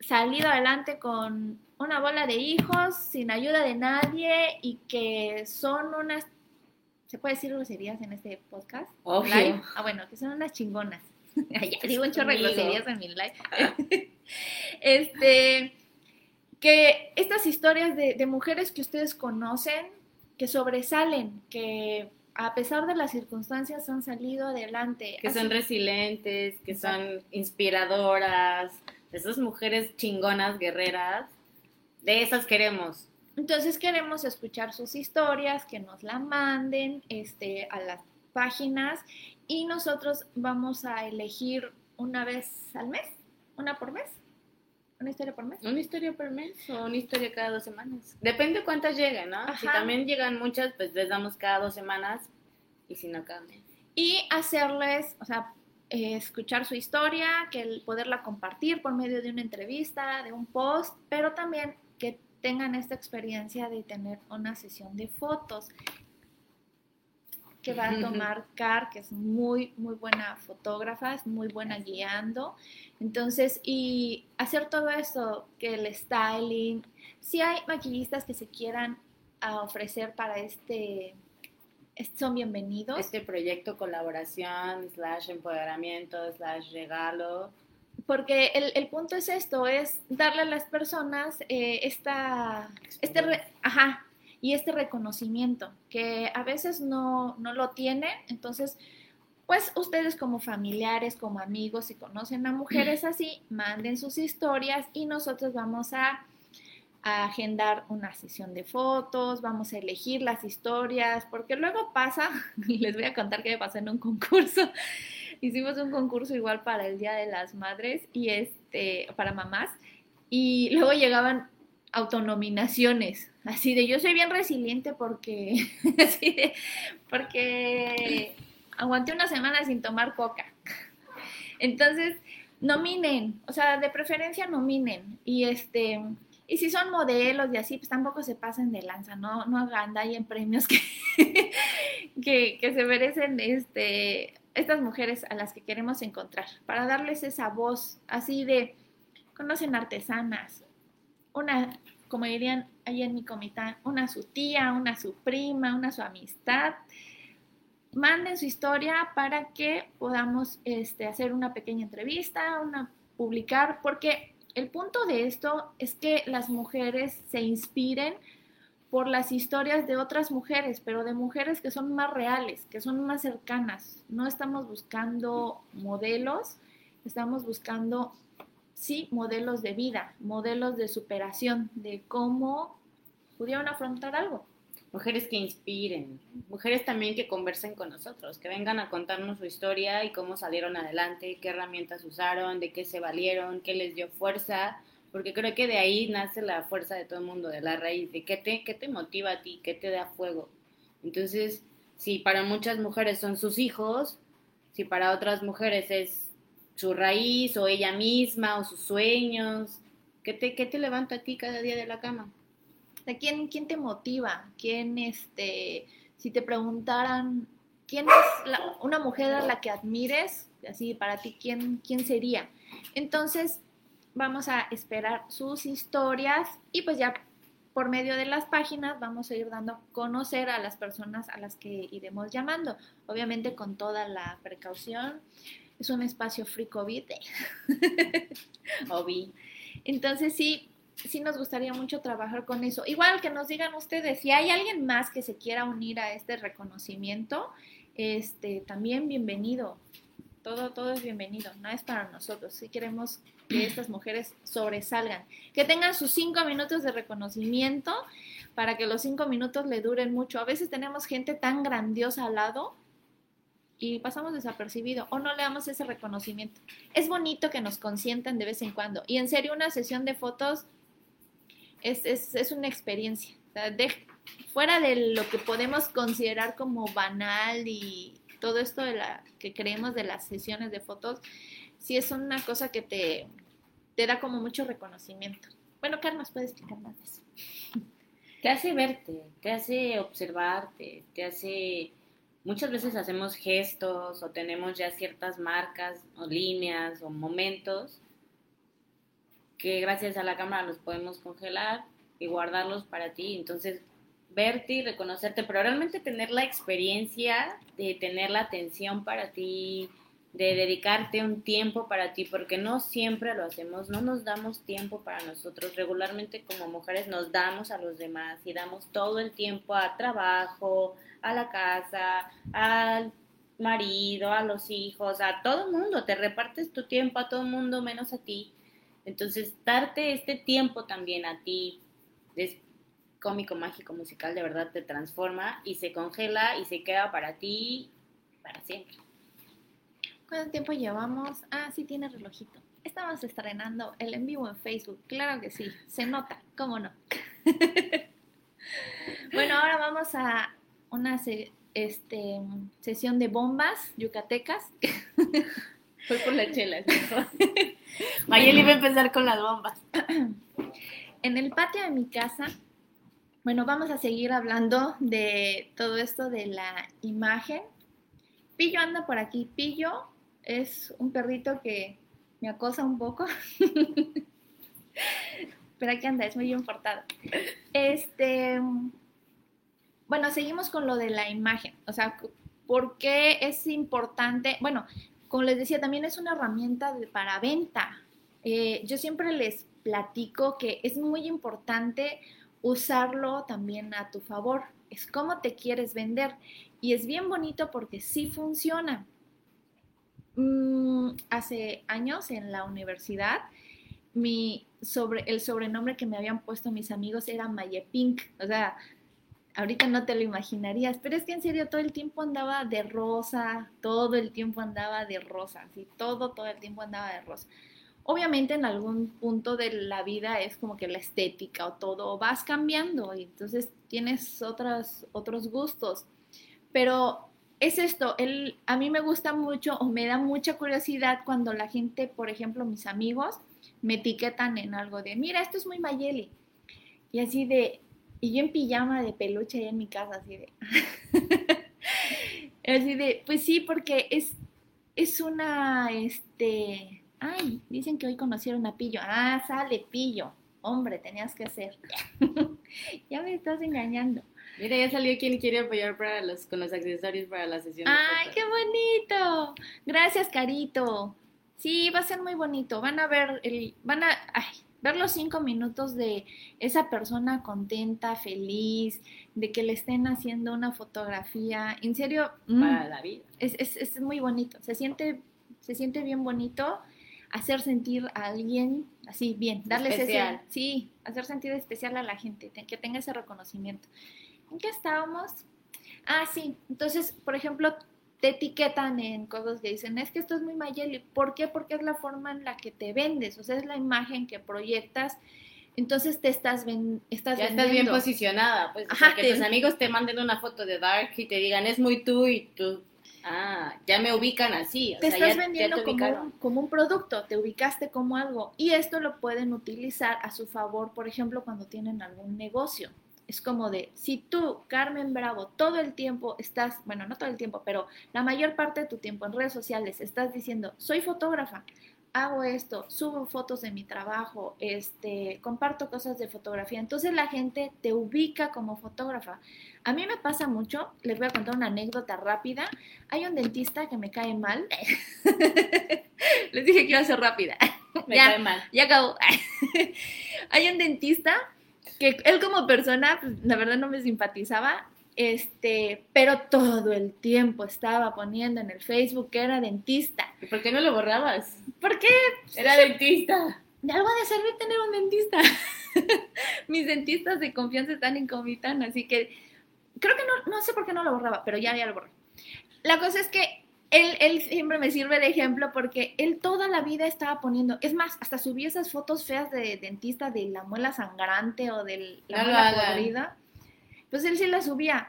salido adelante con una bola de hijos sin ayuda de nadie y que son unas ¿Se puede decir groserías en este podcast? Obvio. Live. Ah, bueno, que son unas chingonas. (laughs) ya digo un chorro de groserías en mi live. (laughs) este, que estas historias de, de mujeres que ustedes conocen, que sobresalen, que a pesar de las circunstancias han salido adelante. Que son resilientes, que son inspiradoras, esas mujeres chingonas, guerreras, de esas queremos. Entonces queremos escuchar sus historias, que nos la manden este, a las páginas y nosotros vamos a elegir una vez al mes, una por mes, una historia por mes. Una historia por mes o una historia cada dos semanas. Depende cuántas lleguen, ¿no? Si Ajá. también llegan muchas, pues les damos cada dos semanas y si no, cada mes. Y hacerles, o sea, eh, escuchar su historia, que el poderla compartir por medio de una entrevista, de un post, pero también que tengan esta experiencia de tener una sesión de fotos que va a tomar Car, que es muy, muy buena fotógrafa, es muy buena guiando. Entonces, y hacer todo esto, que el styling, si hay maquillistas que se quieran a ofrecer para este, es- son bienvenidos. Este proyecto colaboración, slash empoderamiento, slash regalo. Porque el, el punto es esto, es darle a las personas eh, esta, este, re- ajá, y este reconocimiento, que a veces no, no lo tienen, entonces, pues ustedes como familiares, como amigos, si conocen a mujeres así, manden sus historias y nosotros vamos a, a agendar una sesión de fotos, vamos a elegir las historias, porque luego pasa, (laughs) les voy a contar qué me pasó en un concurso, (laughs) hicimos un concurso igual para el Día de las Madres y este, para mamás, y luego llegaban autonominaciones, así de yo soy bien resiliente porque, (laughs) así de, porque aguanté una semana sin tomar coca. Entonces, nominen, o sea, de preferencia nominen. Y este, y si son modelos y así, pues tampoco se pasen de lanza, no, no en premios que, (laughs) que, que se merecen este, estas mujeres a las que queremos encontrar, para darles esa voz así de, conocen artesanas, una, como dirían ahí en mi comité, una su tía, una su prima, una su amistad. Manden su historia para que podamos este, hacer una pequeña entrevista, una publicar, porque el punto de esto es que las mujeres se inspiren por las historias de otras mujeres, pero de mujeres que son más reales, que son más cercanas. No estamos buscando modelos, estamos buscando, sí, modelos de vida, modelos de superación, de cómo pudieron afrontar algo. Mujeres que inspiren, mujeres también que conversen con nosotros, que vengan a contarnos su historia y cómo salieron adelante, qué herramientas usaron, de qué se valieron, qué les dio fuerza, porque creo que de ahí nace la fuerza de todo el mundo, de la raíz, de qué te, qué te motiva a ti, qué te da fuego. Entonces, si para muchas mujeres son sus hijos, si para otras mujeres es su raíz o ella misma o sus sueños, ¿qué te, qué te levanta a ti cada día de la cama? ¿De quién, quién te motiva? ¿Quién, este, si te preguntaran, quién es una mujer a la que admires? Así, para ti, ¿quién, quién sería? Entonces, vamos a esperar sus historias y pues ya por medio de las páginas vamos a ir dando a conocer a las personas a las que iremos llamando. Obviamente con toda la precaución. Es un espacio free COVID. (laughs) Obi. Entonces sí, sí nos gustaría mucho trabajar con eso. Igual que nos digan ustedes, si hay alguien más que se quiera unir a este reconocimiento, este, también bienvenido. Todo, todo es bienvenido, no es para nosotros. Si queremos que estas mujeres sobresalgan, que tengan sus cinco minutos de reconocimiento para que los cinco minutos le duren mucho. A veces tenemos gente tan grandiosa al lado y pasamos desapercibido o no le damos ese reconocimiento. Es bonito que nos consientan de vez en cuando. Y en serio, una sesión de fotos es, es, es una experiencia. O sea, de- fuera de lo que podemos considerar como banal y todo esto de la que creemos de las sesiones de fotos, sí es una cosa que te, te da como mucho reconocimiento. Bueno, Carlos, puedes explicar más de eso. (laughs) Te hace verte, te hace observarte, te hace... Muchas veces hacemos gestos o tenemos ya ciertas marcas o líneas o momentos que gracias a la cámara los podemos congelar y guardarlos para ti. Entonces verte y reconocerte, pero realmente tener la experiencia de tener la atención para ti, de dedicarte un tiempo para ti, porque no siempre lo hacemos, no nos damos tiempo para nosotros. Regularmente como mujeres nos damos a los demás y damos todo el tiempo a trabajo, a la casa, al marido, a los hijos, a todo mundo. Te repartes tu tiempo a todo mundo menos a ti. Entonces, darte este tiempo también a ti es cómico, mágico, musical, de verdad te transforma y se congela y se queda para ti para siempre. ¿Cuánto tiempo llevamos? Ah, sí, tiene relojito. Estamos estrenando el en vivo en Facebook. Claro que sí, se nota, ¿cómo no? (laughs) bueno, ahora vamos a una se- este, sesión de bombas yucatecas. (laughs) Fue por la chela. (laughs) Mayeli va a empezar con las bombas. (clears throat) En el patio de mi casa, bueno, vamos a seguir hablando de todo esto de la imagen. Pillo anda por aquí. Pillo es un perrito que me acosa un poco. (laughs) Pero aquí anda, es muy bien portado. Este, bueno, seguimos con lo de la imagen. O sea, ¿por qué es importante? Bueno, como les decía, también es una herramienta de- para venta. Eh, yo siempre les platico que es muy importante usarlo también a tu favor. Es cómo te quieres vender. Y es bien bonito porque sí funciona. Mm, hace años en la universidad, mi sobre, el sobrenombre que me habían puesto mis amigos era Maye Pink. O sea, ahorita no te lo imaginarías, pero es que en serio todo el tiempo andaba de rosa, todo el tiempo andaba de rosa, así, todo, todo el tiempo andaba de rosa. Obviamente en algún punto de la vida es como que la estética o todo vas cambiando y entonces tienes otras, otros gustos. Pero es esto, el, a mí me gusta mucho o me da mucha curiosidad cuando la gente, por ejemplo, mis amigos, me etiquetan en algo de, mira, esto es muy Mayeli. Y así de, y yo en pijama de peluche ahí en mi casa, así de. (laughs) así de, pues sí, porque es, es una, este. Ay, dicen que hoy conocieron a Pillo. Ah, sale Pillo. Hombre, tenías que ser. (laughs) ya me estás engañando. Mira, ya salió quien quiere apoyar para los, con los accesorios para la sesión. ¡Ay, qué bonito! Gracias, Carito. Sí, va a ser muy bonito. Van a ver el, van a ay, ver los cinco minutos de esa persona contenta, feliz, de que le estén haciendo una fotografía. En serio, mm, Para la vida. es, es, es muy bonito. Se siente, se siente bien bonito hacer sentir a alguien así bien, darles Especial. ese, sí, hacer sentir especial a la gente, te- que tenga ese reconocimiento. ¿En qué estábamos? Ah, sí. Entonces, por ejemplo, te etiquetan en cosas que dicen, es que esto es muy Mayeli. ¿Por qué? Porque es la forma en la que te vendes, o sea, es la imagen que proyectas. Entonces te estás, ven, estás Ya estás bien posicionada, pues. Ajá, que te- tus amigos te manden una foto de Dark y te digan, es muy tú y tú. Ah, ya me ubican así. O te sea, estás ya- ya vendiendo te como un, como un producto, te ubicaste como algo. Y esto lo pueden utilizar a su favor, por ejemplo, cuando tienen algún negocio. Es como de, si tú, Carmen Bravo, todo el tiempo estás, bueno, no todo el tiempo, pero la mayor parte de tu tiempo en redes sociales estás diciendo, soy fotógrafa, hago esto, subo fotos de mi trabajo, este, comparto cosas de fotografía. Entonces la gente te ubica como fotógrafa. A mí me pasa mucho, les voy a contar una anécdota rápida. Hay un dentista que me cae mal. (laughs) les dije que iba a ser rápida. Me Ya. cae mal. Ya acabó. (laughs) Hay un dentista que él como persona, pues, la verdad no me simpatizaba, este, pero todo el tiempo estaba poniendo en el Facebook que era dentista. ¿Y por qué no lo borrabas? ¿Por qué? Era dentista. De algo ha de servir tener un dentista. (laughs) Mis dentistas de confianza están en Comitán, así que creo que no, no sé por qué no lo borraba, pero ya, ya lo borré. La cosa es que él, él siempre me sirve de ejemplo porque él toda la vida estaba poniendo, es más, hasta subí esas fotos feas de dentista de la muela sangrante o de la No muela podrida. Pues él sí la subía.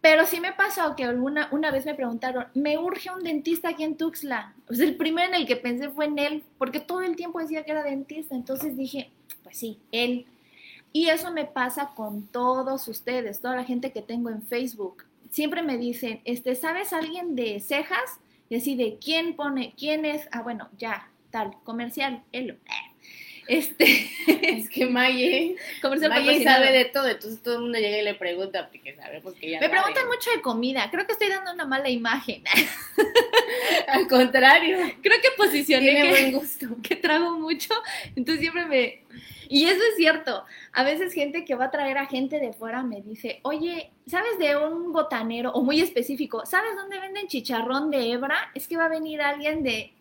Pero sí me pasó que alguna, una vez me preguntaron, me urge un dentista aquí en Tuxtla. Pues el primero en el que pensé fue en él, porque todo el tiempo decía que era dentista. Entonces dije, pues sí, él. Y eso me pasa con todos ustedes, toda la gente que tengo en Facebook. Siempre me dicen, este, ¿sabes alguien de cejas? Y así de, ¿quién pone? ¿Quién es? Ah, bueno, ya, tal, comercial, él. (laughs) Este, Es que Maye, comercial Maye sabe de todo, entonces todo el mundo llega y le pregunta porque sabemos que ella Me sabe. preguntan mucho de comida. Creo que estoy dando una mala imagen. (laughs) Al contrario, Creo que posicioné tiene que, buen gusto. (laughs) que trago mucho. Entonces siempre me... Y eso es cierto. A veces gente que va a traer a gente de fuera me dice, oye, ¿sabes de un botanero? O muy específico, ¿sabes dónde venden chicharrón de hebra? Es que va a venir alguien de...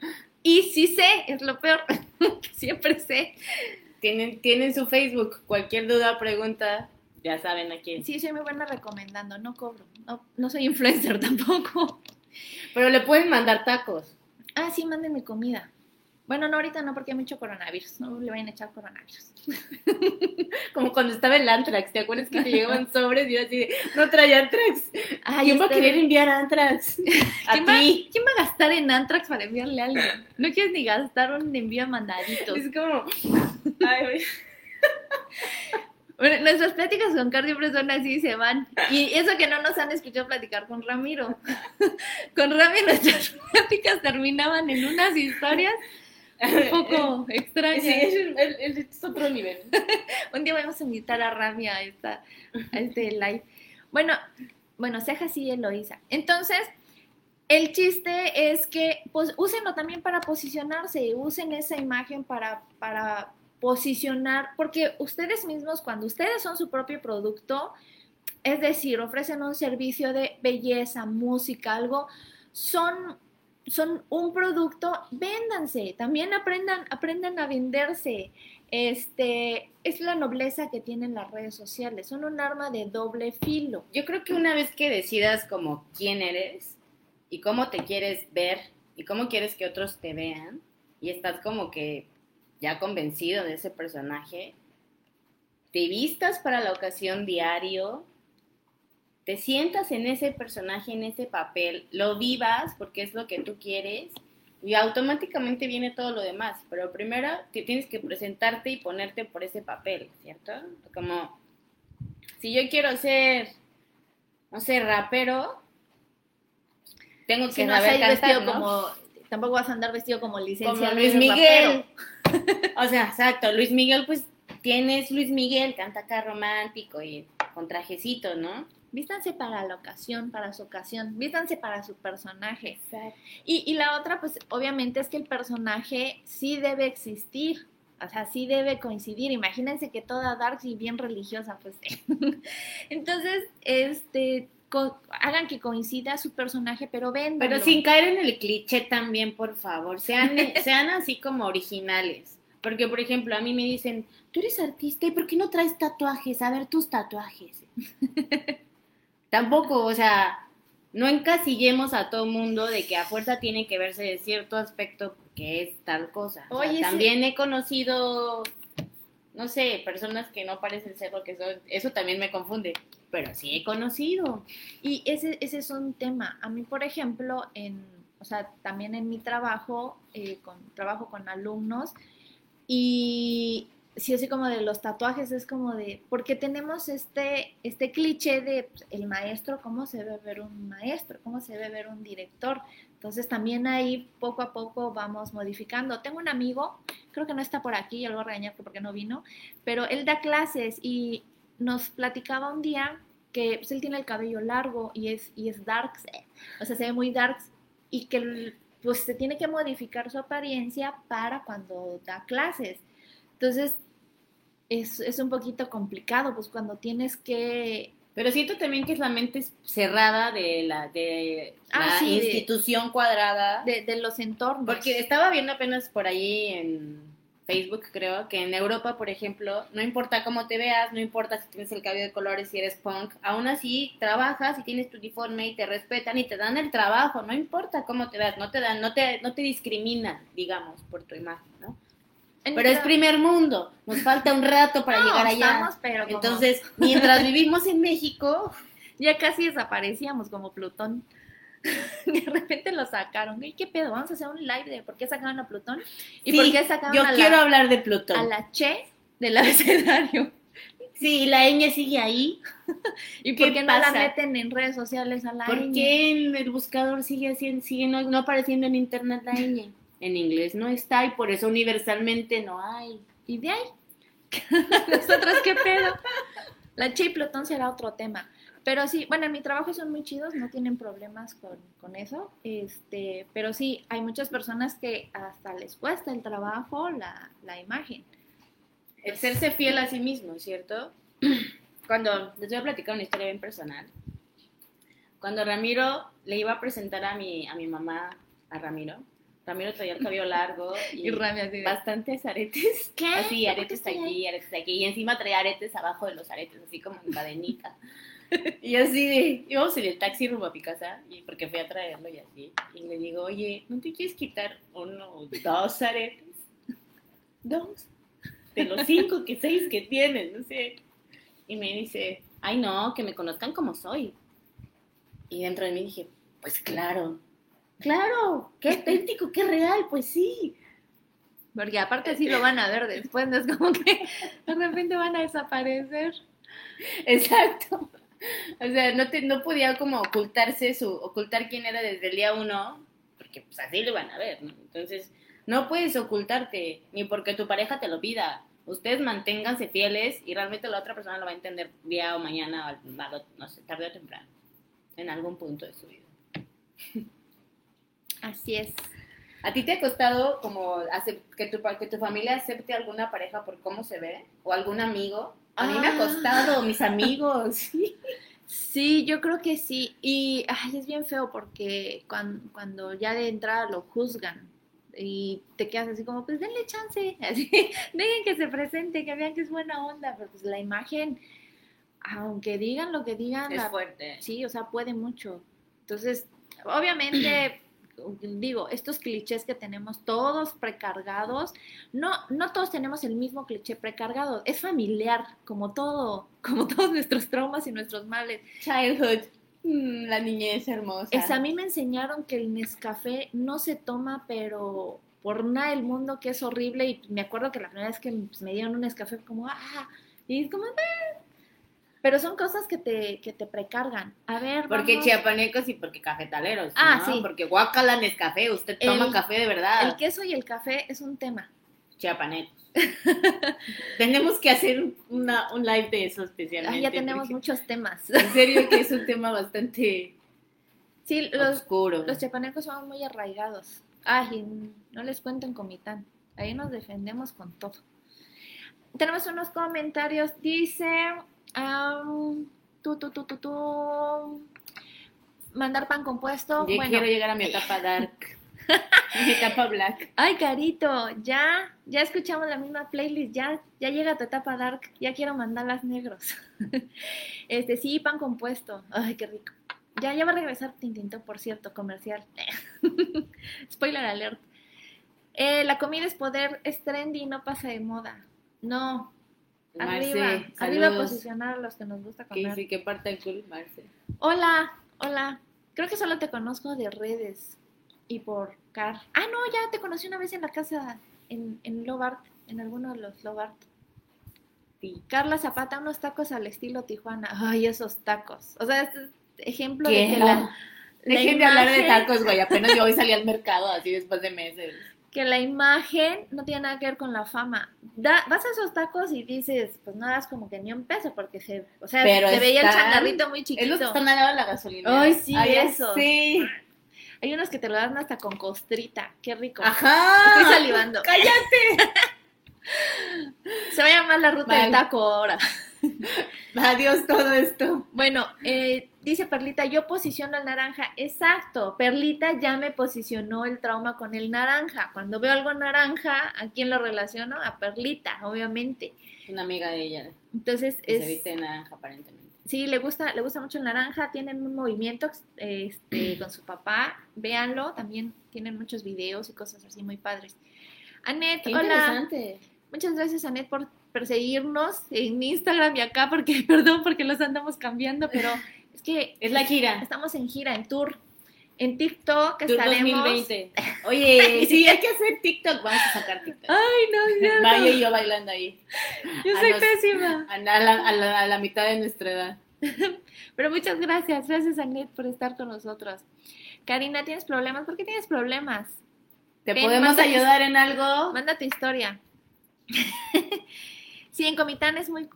Y sí sé, es lo peor. (laughs) siempre sé. Tienen, tienen su Facebook, cualquier duda, pregunta, ya saben a quién. Sí, soy muy buena recomendando. No cobro. No, no soy influencer (laughs) tampoco. Pero le pueden mandar tacos. Ah, sí, mándenme comida. Bueno, no, ahorita no, porque hay mucho coronavirus. No le vayan a echar coronavirus. (laughs) Como cuando estaba el Antrax, ¿te acuerdas que te llegaban sobres y yo así de, no traía Antrax? Ay, ¿Quién va a querer enviar Antrax? (laughs) A ¿Quién va, ti. quién va a gastar en Antrax para enviarle a alguien? No quieres ni gastar un envío a mandaditos. Es como, ay. (laughs) Bueno, nuestras pláticas con Car siempre son así y se van. Y eso que no nos han escuchado platicar con Ramiro. Con Rami nuestras pláticas terminaban en unas historias un poco extrañas. (laughs) Sí, es, otro nivel. (laughs) Un día vamos a invitar a Rami a, esta, a este live. Bueno, bueno, Ceja sí, Eloisa. Entonces, el chiste es que pues úsenlo también para posicionarse, usen esa imagen para, para posicionar, porque ustedes mismos, cuando ustedes son su propio producto, es decir, ofrecen un servicio de belleza, música, algo, son, son un producto, véndanse, también aprendan, aprendan a venderse. Este, es la nobleza que tienen las redes sociales, son un arma de doble filo. Yo creo que una vez que decidas como quién eres y cómo te quieres ver y cómo quieres que otros te vean y estás como que ya convencido de ese personaje, te vistas para la ocasión diario, te sientas en ese personaje, en ese papel, lo vivas porque es lo que tú quieres y automáticamente viene todo lo demás. Pero primero te tienes que presentarte y ponerte por ese papel, ¿cierto? Como si yo quiero ser, no sé, rapero, tengo que Si no saber cantar, ¿no? como, tampoco vas a andar vestido como licenciado. como Luis Miguel. (laughs) o sea, exacto, Luis Miguel, pues tienes Luis Miguel, canta acá romántico y con trajecito, ¿no? Vístanse para la ocasión, para su ocasión, vístanse para su personaje. Exacto. Y, y la otra, pues obviamente es que el personaje sí debe existir, o sea, sí debe coincidir. Imagínense que toda Darks y bien religiosa, pues. (laughs) Entonces, este, hagan que coincida su personaje, pero ven. Pero sin caer en el cliché también, por favor, sean, (laughs) sean así como originales. Porque, por ejemplo, a mí me dicen, tú eres artista, ¿y por qué no traes tatuajes? A ver tus tatuajes. (laughs) Tampoco, o sea, no encasillemos a todo mundo de que a fuerza tiene que verse de cierto aspecto porque es tal cosa. O sea, Oye, sí. también he conocido, no sé, personas que no parecen ser lo que son. Eso también me confunde, pero sí he conocido. Y ese, ese es un tema. A mí, por ejemplo, en, o sea, también en mi trabajo, eh, con, trabajo con alumnos, y sí, así como de los tatuajes, es como de, porque tenemos este, este cliché de pues, el maestro, cómo se debe ver un maestro, cómo se debe ver un director. Entonces también ahí poco a poco vamos modificando. Tengo un amigo, creo que no está por aquí, yo lo voy a regañar porque no vino, pero él da clases y nos platicaba un día que pues, él tiene el cabello largo y es, y es darks, eh, o sea, se ve muy darks y que pues se tiene que modificar su apariencia para cuando da clases. Entonces, es, es un poquito complicado, pues cuando tienes que... Pero siento también que es la mente cerrada de la, de Ah, la sí, de- institución cuadrada. De, de los entornos. Porque estaba viendo apenas por ahí en Facebook, creo, que en Europa, por ejemplo, no importa cómo te veas, no importa si tienes el cabello de colores, si eres punk, aún así trabajas y tienes tu uniforme y te respetan y te dan el trabajo, no importa cómo te veas, no te dan, no te, no te discriminan, digamos, por tu imagen, ¿no? Pero es primer mundo, nos falta un rato para No, llegar allá. estamos, pero como- Entonces, mientras (laughs) vivimos en México, ya casi desaparecíamos como Plutón. (laughs) De repente lo sacaron. ¿Y qué pedo? Vamos a hacer un live de por qué sacaron a Plutón y sí, por qué sacaron yo a, quiero la, hablar de Plutón. a la Che del abecedario. Sí, la ñ sigue ahí. (laughs) ¿Y ¿Qué por qué no la meten en redes sociales a la ¿Por ñ? qué en el buscador sigue, sigue no, no apareciendo en internet la ñ? En inglés no está y por eso universalmente no hay. Y de ahí, (laughs) nosotros qué pedo. La Che y Plutón será otro tema. Pero sí, bueno, en mi trabajo son muy chidos, no tienen problemas con, con eso. Este, pero sí, hay muchas personas que hasta les cuesta el trabajo, la, la imagen. El serse fiel a sí mismo, ¿cierto? (clears throat) Cuando, les voy a platicar una historia bien personal. Cuando Ramiro le iba a presentar a mi, a mi mamá, a Ramiro, Ramiro traía el cabello largo (laughs) y, Y Rami de- bastantes aretes. (laughs) ¿Qué? Así, ¿Por qué aretes aquí, aretes aquí. Y encima traía aretes abajo de los aretes, así como en cadenita. (laughs) Y así de, íbamos en el taxi rumbo a mi casa, y porque fui a traerlo y así. Y le digo, oye, ¿no te quieres quitar uno o dos aretes? Dos. De los cinco que seis que tienes, no sé. Y me dice, ay no, que me conozcan como soy. Y dentro de mí dije, pues claro, claro, qué auténtico, qué real, pues sí. Porque aparte sí lo van a ver después, no es como que de repente van a desaparecer. Exacto. O sea, no, te, no podía como ocultarse su, ocultar quién era desde el día uno, porque pues así lo van a ver, ¿no? Entonces, no puedes ocultarte, ni porque tu pareja te lo pida. Ustedes manténganse fieles y realmente la otra persona lo va a entender día o mañana, o no sé, tarde o temprano, en algún punto de su vida. Así es. ¿A ti te ha costado como que tu, que tu familia acepte alguna pareja por cómo se ve? ¿O algún amigo? A mí me ha Ah. costado, mis amigos. (laughs) Sí, yo creo que sí. Y ay, es bien feo porque cuando, cuando ya de entrada lo juzgan y te quedas así como, pues denle chance, (laughs) así, dejen que se presente, que vean que es buena onda, pero pues la imagen, aunque digan lo que digan, Es la- fuerte. sí, o sea, puede mucho. Entonces, obviamente, digo, estos clichés que tenemos todos precargados, no, no todos tenemos el mismo cliché precargado, es familiar, como todo, como todos nuestros traumas y nuestros males. Childhood. Mm, la niñez hermosa. Es, a mí me enseñaron que el Nescafé no se toma, pero por nada del mundo que es horrible. Y me acuerdo que la primera vez que pues, me dieron un Nescafé, como, ah, y como, "Ah". Pero son cosas que te, que te precargan. A ver, Porque vamos. chiapanecos y porque cafetaleros. Ah, ¿no? sí. Porque guacala Nescafé, usted toma El- café de verdad. El queso y el café es un tema. Chiapanecos. (laughs) Tenemos que hacer una, un live de eso especialmente. Ah, ya tenemos muchos temas. En serio que es un (laughs) tema bastante Sí, los, oscuro. los chiapanecos son muy arraigados. Ay, y no les cuento en Comitán. Ahí nos defendemos con todo. Tenemos unos comentarios. Dice. Am, tú, tú, tú, tú, tú. Mandar pan compuesto. Yo bueno, quiero llegar a mi etapa dark. (laughs) mi etapa black. ay, Carito, ya, ya escuchamos la misma playlist, ya, ya llega tu etapa dark, ya quiero mandarlas negros. (laughs) este, sí, pan compuesto. Ay, qué rico. Ya, ya va a regresar Tintintó, por cierto, comercial. (laughs) Spoiler alert. Eh, la comida es poder, es trendy, no pasa de moda. No. Marce, arriba, arriba posicionar a los que nos gusta comer. sí, que parte el cool, Marce. Hola, hola. Creo que solo te conozco de redes y por car. Ah, no, ya te conocí una vez en la casa, en, en Lobart, en alguno de los Lobart. Sí. Carla Zapata, unos tacos al estilo Tijuana. Ay, esos tacos. O sea, este es ejemplo de ¿Qué? que la, Dejen de hablar de tacos, güey. Apenas yo hoy salí al mercado así después de meses. Que la imagen no tiene nada que ver con la fama. Da- vas a esos tacos y dices, pues no das como que ni un peso porque se, o sea, Pero se veía el changarrito muy Es chiquito. que están al lado de la gasolina. Ay, sí, Ay, esos. Sí. Hay unos que te lo dan hasta con costrita, qué rico. Ajá. Estoy salivando. (laughs) Cállate. (laughs) Se va a llamar la ruta del taco ahora. (laughs) Adiós todo esto. Bueno, eh, dice Perlita, yo posiciono el naranja. Exacto, Perlita ya me posicionó el trauma con el naranja. Cuando veo algo naranja, ¿a quién lo relaciono? A Perlita, obviamente. Una amiga de ella. Entonces, Que se es, viste de naranja aparentemente. sí, le gusta, le gusta mucho el naranja. Tienen un movimiento este, (clears throat) con su papá. Véanlo, también tienen muchos videos y cosas así muy padres. Anet, hola. interesante. Muchas gracias, Anet, por perseguirnos en Instagram y acá, porque, (laughs) perdón, porque los andamos cambiando, pero es que Es la gira. estamos en gira, en tour. En TikTok Tour estaremos. 2020. (laughs) Oye, sí, hay que hacer TikTok. Vamos a sacar TikTok. Ay, no, ya no. Vaya y yo bailando ahí. Yo soy nos- pésima. A la, a la- a la- a la mitad de nuestra edad. (laughs) Pero muchas gracias, gracias, Anet, por estar con nosotros. Karina, ¿tienes problemas? ¿Por qué tienes problemas? ¿Te Ven, podemos ayudar en algo? Manda tu historia. Sí, en Comitán es muy,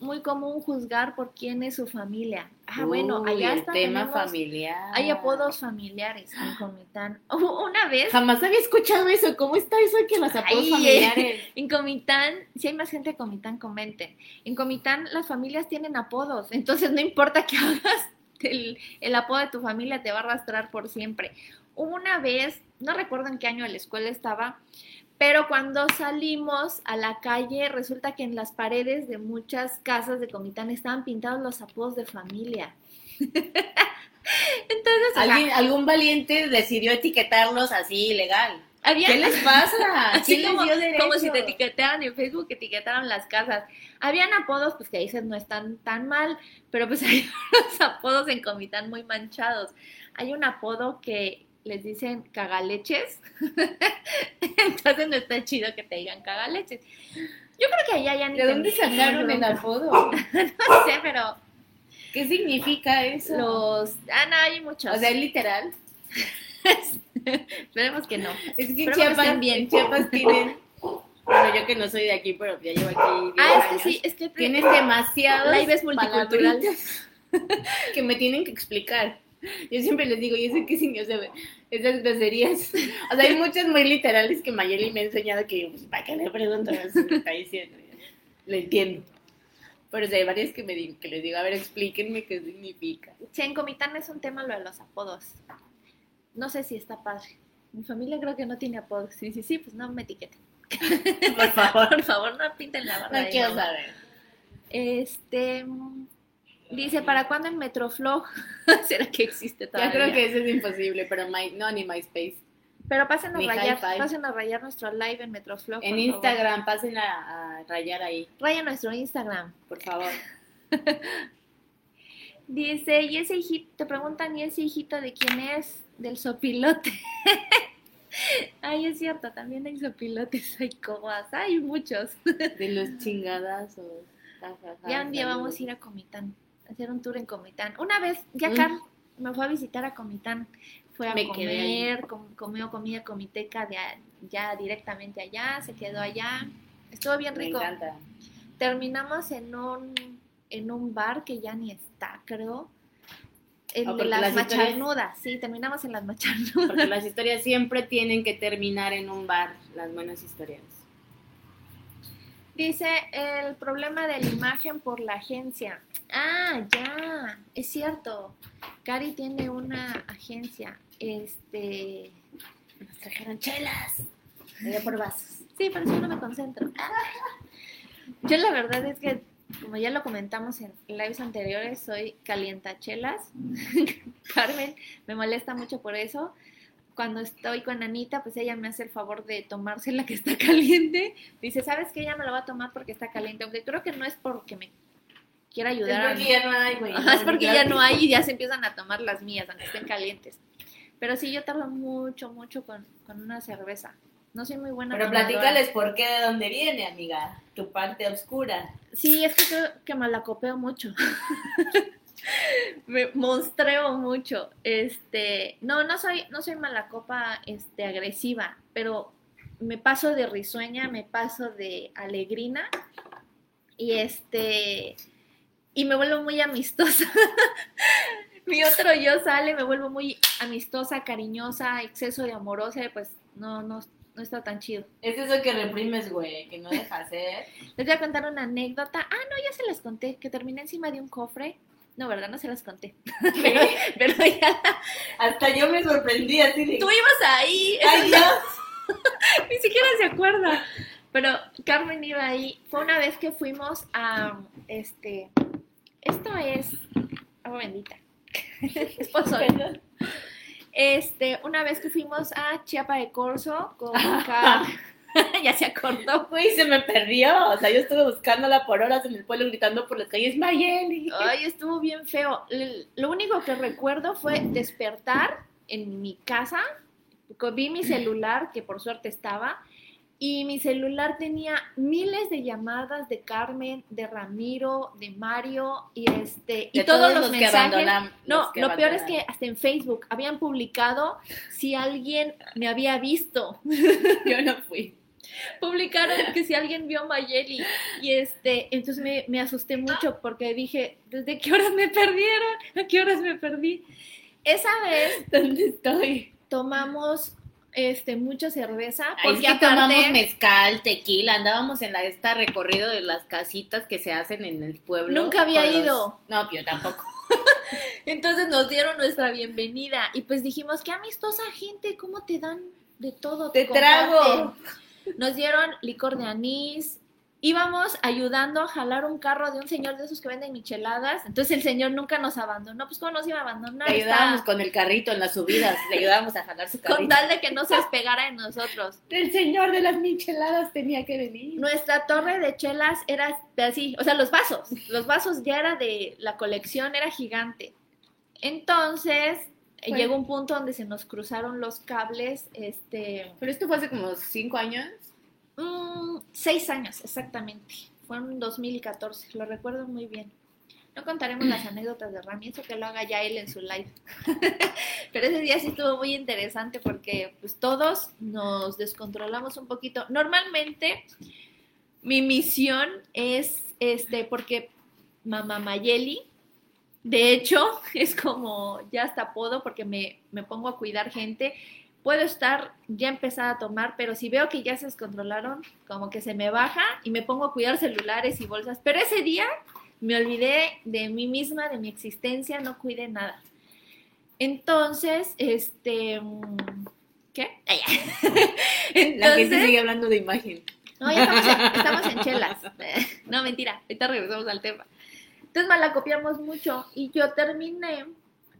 muy común juzgar por quién es su familia. Ah, bueno, Uy, allá está tema tenemos- familiar. Hay apodos familiares en Comitán. (laughs) Una vez Jamás había escuchado eso. ¿Cómo está eso de que los apodos Ay, familiares? (laughs) En Comitán, si hay más gente de Comitán, comenten. En Comitán las familias tienen apodos, entonces no importa que (laughs) hagas, el, el apodo de tu familia te va a arrastrar por siempre. Una vez, no recuerdo en qué año de la escuela estaba, pero cuando salimos a la calle, resulta que en las paredes de muchas casas de Comitán estaban pintados los apodos de familia. (laughs) Entonces, o sea, ¿Alguien, algún valiente decidió etiquetarlos así ilegal. había- ¿Qué les pasa? (laughs) Así ¿Quién les como, como si te etiquetaran en Facebook, etiquetaron las casas. Habían apodos, pues que dices no están tan mal, pero pues (laughs) hay unos apodos en Comitán muy manchados. Hay un apodo que les dicen cagaleches, (laughs) entonces no está chido que te digan cagaleches. Yo creo que allá ya ni ¿De dónde sacaron el apodo? (laughs) No sé, pero ¿Qué significa eso? los... Ah, no, hay muchos. O sea, es literal. (laughs) Esperemos que no. Es que Chiapas, en Chiapas tienen... Bueno, yo que no soy de aquí, pero ya llevo aquí 10 Ah, es que sí, es que... Tienes demasiados Live es multicultural. palabritas que me tienen que explicar. (laughs) Yo siempre les digo, yo sé qué significa o sea, esas groserías. (laughs) O sea, hay muchas muy literales que Mayeli me ha enseñado que, pues, ¿para qué le pregunto? Eso me está diciendo. Le entiendo. Pero o sea, hay varias que me digo, que les digo, a ver, explíquenme qué significa. Sí, en Comitán es un tema lo de los apodos. No sé si está padre. Mi familia creo que no tiene apodos. Sí, sí, sí, pues no me etiqueten. Por favor. (laughs) Por favor, no pinten la barra. No quiero saber. Este. Dice, ¿para cuándo en Metroflog? (laughs) ¿Será que existe Yo todavía? creo que eso es imposible, pero my, no, ni MySpace. Pero pasen a rayar, pasen a rayar nuestro live en Metroflog. En por favor. Instagram, pasen a, a rayar ahí, Raya nuestro Instagram. por favor. (laughs) Dice, ¿y ese hijito? Te preguntan, ¿y ese hijito de quién es? Del sopilote. (laughs) Ay, es cierto, también hay sopilotes, hay cobas, hay muchos. De los chingadazos. Ja, ja, ja, Ya un día vamos a ir a Comitán, hacer un tour en Comitán. Una vez, ya Mm. Carl me fue a visitar a Comitán, fue a Me comer, com- comió comida comiteca de ya directamente allá, se quedó allá. Estuvo bien Me rico. encanta. Terminamos en un, en un bar que ya ni está, creo. El Ah, las, las historias- macharnudas, sí, terminamos en las macharnudas. Porque las historias siempre tienen que terminar en un bar, las buenas historias. Dice el problema de la imagen por la agencia. Ah, ya, es cierto. Cari tiene una agencia. Este. Nos trajeron chelas. A por vasos. Sí, por eso no me concentro. (laughs) Yo la verdad es que, como ya lo comentamos en lives anteriores, soy calientachelas. (laughs) Carmen me molesta mucho por eso. Cuando estoy con Anita, pues ella me hace el favor de tomarse la que está (laughs) caliente. Dice, ¿sabes qué? Ella me la va a tomar porque está caliente. Aunque creo que no es porque me quiera Es ayudar a porque ya no hay, güey. Es porque ya no hay y ya se empiezan a tomar las mías, aunque estén calientes. Pero sí, yo tardo mucho, mucho con, con una cerveza. No soy muy buena. Pero tomadora. platícales por qué, de dónde viene, amiga. Tu parte oscura. Sí, es que creo que malacopeo mucho. (laughs) (laughs) Me monstreo mucho. Este, no, no soy, no soy malacopa este, agresiva, pero me paso de risueña, me paso de alegrina y este y me vuelvo muy amistosa. (laughs) Mi otro yo sale, me vuelvo muy amistosa, cariñosa, exceso de amorosa, y pues no, no, no está tan chido. Es eso que reprimes, güey, que no dejas ser. Les voy a contar una anécdota. Ah, no, ya se las conté, que terminé encima de un cofre. No, ¿verdad? No se las conté. (laughs) pero, (laughs) pero ya. Hasta yo me sorprendí así de... Tú ibas ahí. ¡Ay, Dios! (laughs) Ni siquiera se acuerda. Pero Carmen iba ahí. Fue una vez que fuimos a. Este. Esto es. Agua bendita. es pozole. Este, una vez que fuimos a Chiapa de Corzo con Car- (laughs) ya se acordó. Güey, se me perdió. O sea, yo estuve buscándola por horas en el pueblo gritando por las calles, Mayeli. Ay, estuvo bien feo. Lo único que recuerdo fue despertar en mi casa, vi mi celular, que por suerte estaba, y mi celular tenía miles de llamadas de Carmen, de Ramiro, de Mario, y este, y De todos, todos los, los mensajes. no, los lo peor es que hasta en Facebook habían publicado si alguien me había visto. (laughs) Yo no fui. Publicaron que si alguien vio Mayeli y este, entonces me, me asusté mucho porque dije, ¿desde qué horas me perdieron? ¿A qué horas me perdí? Esa vez ¿Dónde estoy? tomamos este mucha cerveza porque sí tomamos aparte mezcal, tequila, andábamos en la esta recorrido de las casitas que se hacen en el pueblo. Nunca había con los- ido. No, yo tampoco. (laughs) entonces nos dieron nuestra bienvenida y pues dijimos, qué amistosa gente, cómo te dan de todo. Te comparten". trago. Nos dieron licor de anís. Íbamos ayudando a jalar un carro de un señor de esos que venden micheladas. Entonces el señor nunca nos abandonó. Pues, ¿cómo nos iba a abandonar? Ayudábamos Está- con el carrito en las subidas, le ayudábamos a jalar su con carrito. tal de que no se despegara de nosotros. El señor de las micheladas tenía que venir. Nuestra torre de chelas era de así, o sea, los vasos, los vasos ya era de la colección, era gigante. Entonces, Bueno. llegó un punto donde se nos cruzaron los cables, este, Pero esto fue hace como cinco años. mm, seis años exactamente, fue en 2014, lo recuerdo muy bien. No contaremos las anécdotas de Rami, eso que lo haga ya él en su live. (laughs) Pero ese día sí estuvo muy interesante porque pues todos nos descontrolamos un poquito. Normalmente mi misión es este porque mamá Mayeli de hecho (laughs) es como ya hasta apodo porque me, me pongo a cuidar gente. Puedo estar ya empezada a tomar, pero si veo que ya se descontrolaron, como que se me baja y me pongo a cuidar celulares y bolsas. Pero ese día me olvidé de mí misma, de mi existencia, no cuidé nada. Entonces, este, ¿qué? (laughs) La gente sigue hablando de imagen. no, ya estamos en, (laughs) estamos en chelas. No, mentira, ahorita regresamos al tema. Entonces malacopiamos mucho y yo terminé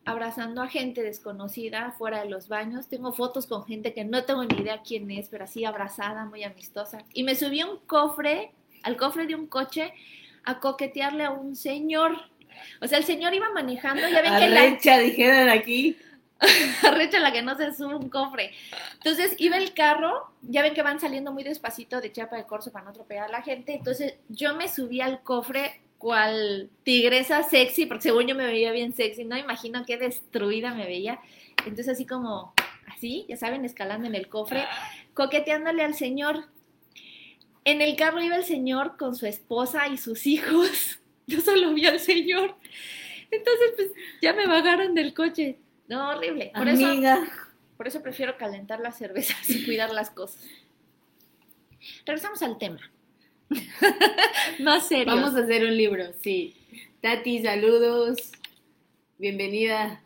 abrazando a gente desconocida fuera de los baños. Tengo fotos con gente que no tengo ni idea quién es, pero así abrazada, muy amistosa. Y me subí a un cofre, al cofre de un coche, a coquetearle a un señor. O sea, el señor iba manejando, ya ven que la, Arrecha, dijeron aquí. (laughs) arrecha la que no se sube un cofre. Entonces iba el carro, ya ven que van saliendo muy despacito de Chiapa de Corzo para no atropellar a la gente. Entonces yo me subí al cofre cual tigresa sexy, porque según yo me veía bien sexy, no imagino qué destruida me veía. Entonces así como, así, ya saben, escalando en el cofre, coqueteándole al señor. En el carro iba el señor con su esposa y sus hijos. (laughs) Yo solo vi al señor. Entonces, pues, ya me bajaron del coche. No, horrible. Por eso, Amiga. por eso prefiero calentar las cervezas y cuidar las cosas. Regresamos al tema. (laughs) Más serio. Vamos a hacer un libro, sí. Tati, saludos. Bienvenida.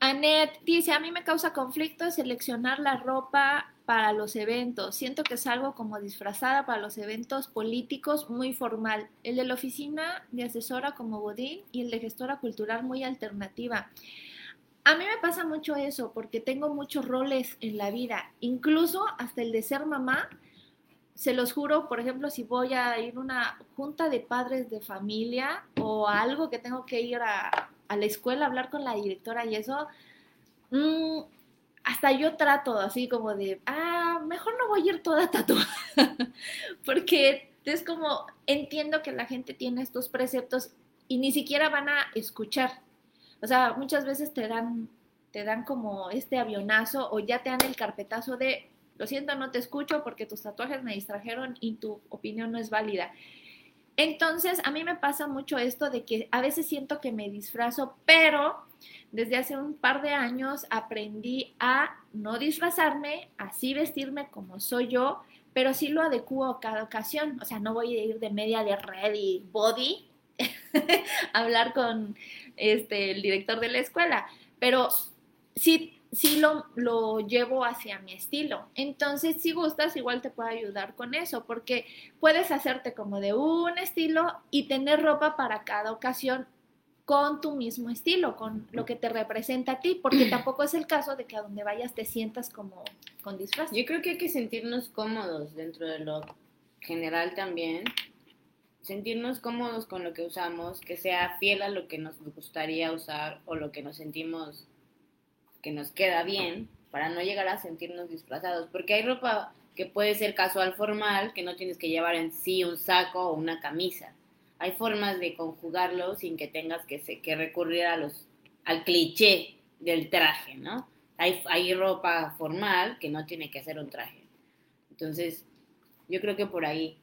Annette dice, a mí me causa conflicto seleccionar la ropa para los eventos. Siento que salgo como disfrazada para los eventos políticos muy formal. El de la oficina de asesora como Godín y el de gestora cultural muy alternativa. A mí me pasa mucho eso porque tengo muchos roles en la vida, incluso hasta el de ser mamá. Se los juro, por ejemplo, si voy a ir a una junta de padres de familia o algo que tengo que ir a, a la escuela a hablar con la directora y eso, mm, hasta yo trato así como de, ah, mejor no voy a ir toda tatuada, (laughs) porque es como, entiendo que la gente tiene estos preceptos y ni siquiera van a escuchar. O sea, muchas veces te dan, te dan como este avionazo o ya te dan el carpetazo de, lo siento, no te escucho porque tus tatuajes me distrajeron y tu opinión no es válida. Entonces, a mí me pasa mucho esto de que a veces siento que me disfrazo, pero desde hace un par de años aprendí a no disfrazarme, así vestirme como soy yo, pero sí lo adecuo a cada ocasión. O sea, no voy a ir de media de red y body (laughs) a hablar con este, el director de la escuela, pero sí, sí lo, lo llevo hacia mi estilo. Entonces, si gustas, igual te puedo ayudar con eso, porque puedes hacerte como de un estilo y tener ropa para cada ocasión con tu mismo estilo, con lo que te representa a ti, porque (clears throat) tampoco es el caso de que a donde vayas te sientas como con disfraz. Yo creo que hay que sentirnos cómodos dentro de lo general también. Sentirnos cómodos con lo que usamos, que sea fiel a lo que nos gustaría usar o lo que nos sentimos que nos queda bien para no llegar a sentirnos disfrazados. Porque hay ropa que puede ser casual formal, que no tienes que llevar en sí un saco o una camisa. Hay formas de conjugarlo sin que tengas que, se- que recurrir a los, al cliché del traje, ¿no? Hay, hay ropa formal que no tiene que ser un traje. Entonces, yo creo que por ahí.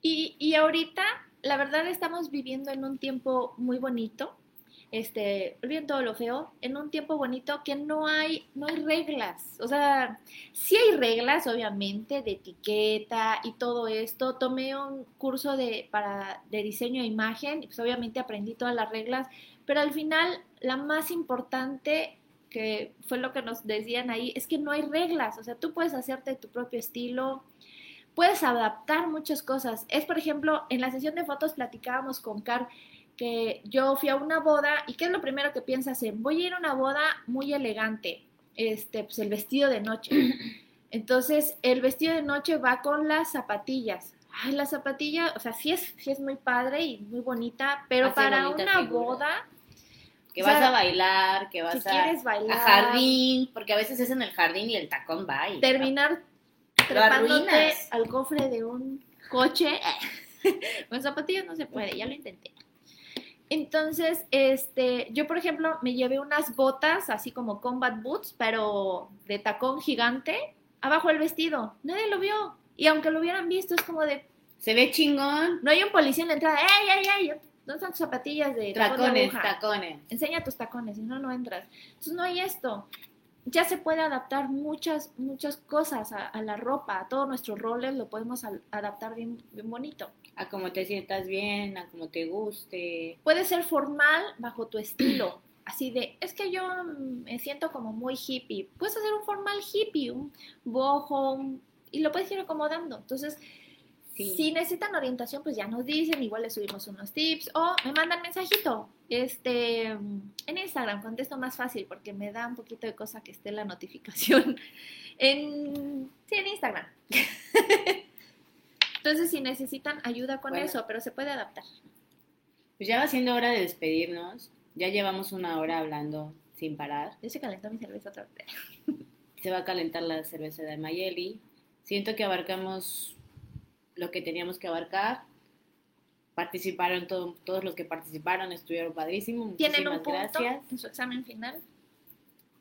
Y, y ahorita, la verdad, estamos viviendo en un tiempo muy bonito. Este, olviden todo lo feo, en un tiempo bonito que no hay, no hay reglas. O sea, sí hay reglas, obviamente, de etiqueta y todo esto. Tomé un curso de, para, de diseño de imagen pues obviamente aprendí todas las reglas, pero al final la más importante que fue lo que nos decían ahí, es que no hay reglas, o sea, tú puedes hacerte tu propio estilo, puedes adaptar muchas cosas. Es, por ejemplo, en la sesión de fotos platicábamos con Car que yo fui a una boda y ¿qué es lo primero que piensas en? Voy a ir a una boda muy elegante, este, pues el vestido de noche. (clears throat) Entonces, el vestido de noche va con las zapatillas. Ay, la zapatilla, o sea, sí es, sí es muy padre y muy bonita, pero Hace para una figura. boda, Que O vas a bailar, que vas si a, quieres bailar, a jardín, porque a veces es en el jardín y el tacón va y terminar trepándote al cofre de un coche. (laughs) Con zapatillas no se puede, ya lo intenté. Entonces, este, yo por ejemplo me llevé unas botas así como combat boots, pero de tacón gigante, abajo el vestido. Nadie lo vio. Y aunque lo hubieran visto, es como de, se ve chingón. no hay un policía en la entrada. ¡Ey, ey, ey! ¿Dónde están tus zapatillas de tacón de Tacones, tacones. enseña tus tacones, si no, no entras. Entonces no hay esto. Ya se puede adaptar muchas, muchas cosas a, a la ropa, a todos nuestros roles lo podemos adaptar bien, bien bonito. A como te sientas bien, a como te guste. Puede ser formal bajo tu estilo, así de, es que yo me siento como muy hippie. Puedes hacer un formal hippie, un boho, un- y lo puedes ir acomodando. Entonces, Sí. si necesitan orientación, pues ya nos dicen, igual les subimos unos tips o me mandan mensajito. Este, en Instagram contesto más fácil porque me da un poquito de cosa que esté la (laughs) notificación. En, sí, en Instagram. (laughs) Entonces, si necesitan ayuda con Bueno. eso, pero se puede adaptar. Pues ya va siendo hora de despedirnos. Ya llevamos una hora hablando sin parar. Ya se calentó mi cerveza otra vez. Se va a calentar la cerveza de Mayeli. Siento que abarcamos lo que teníamos que abarcar. Participaron todo- todos los que participaron, estuvieron padrísimos. Tienen Muchísimas un punto gracias. en su examen final.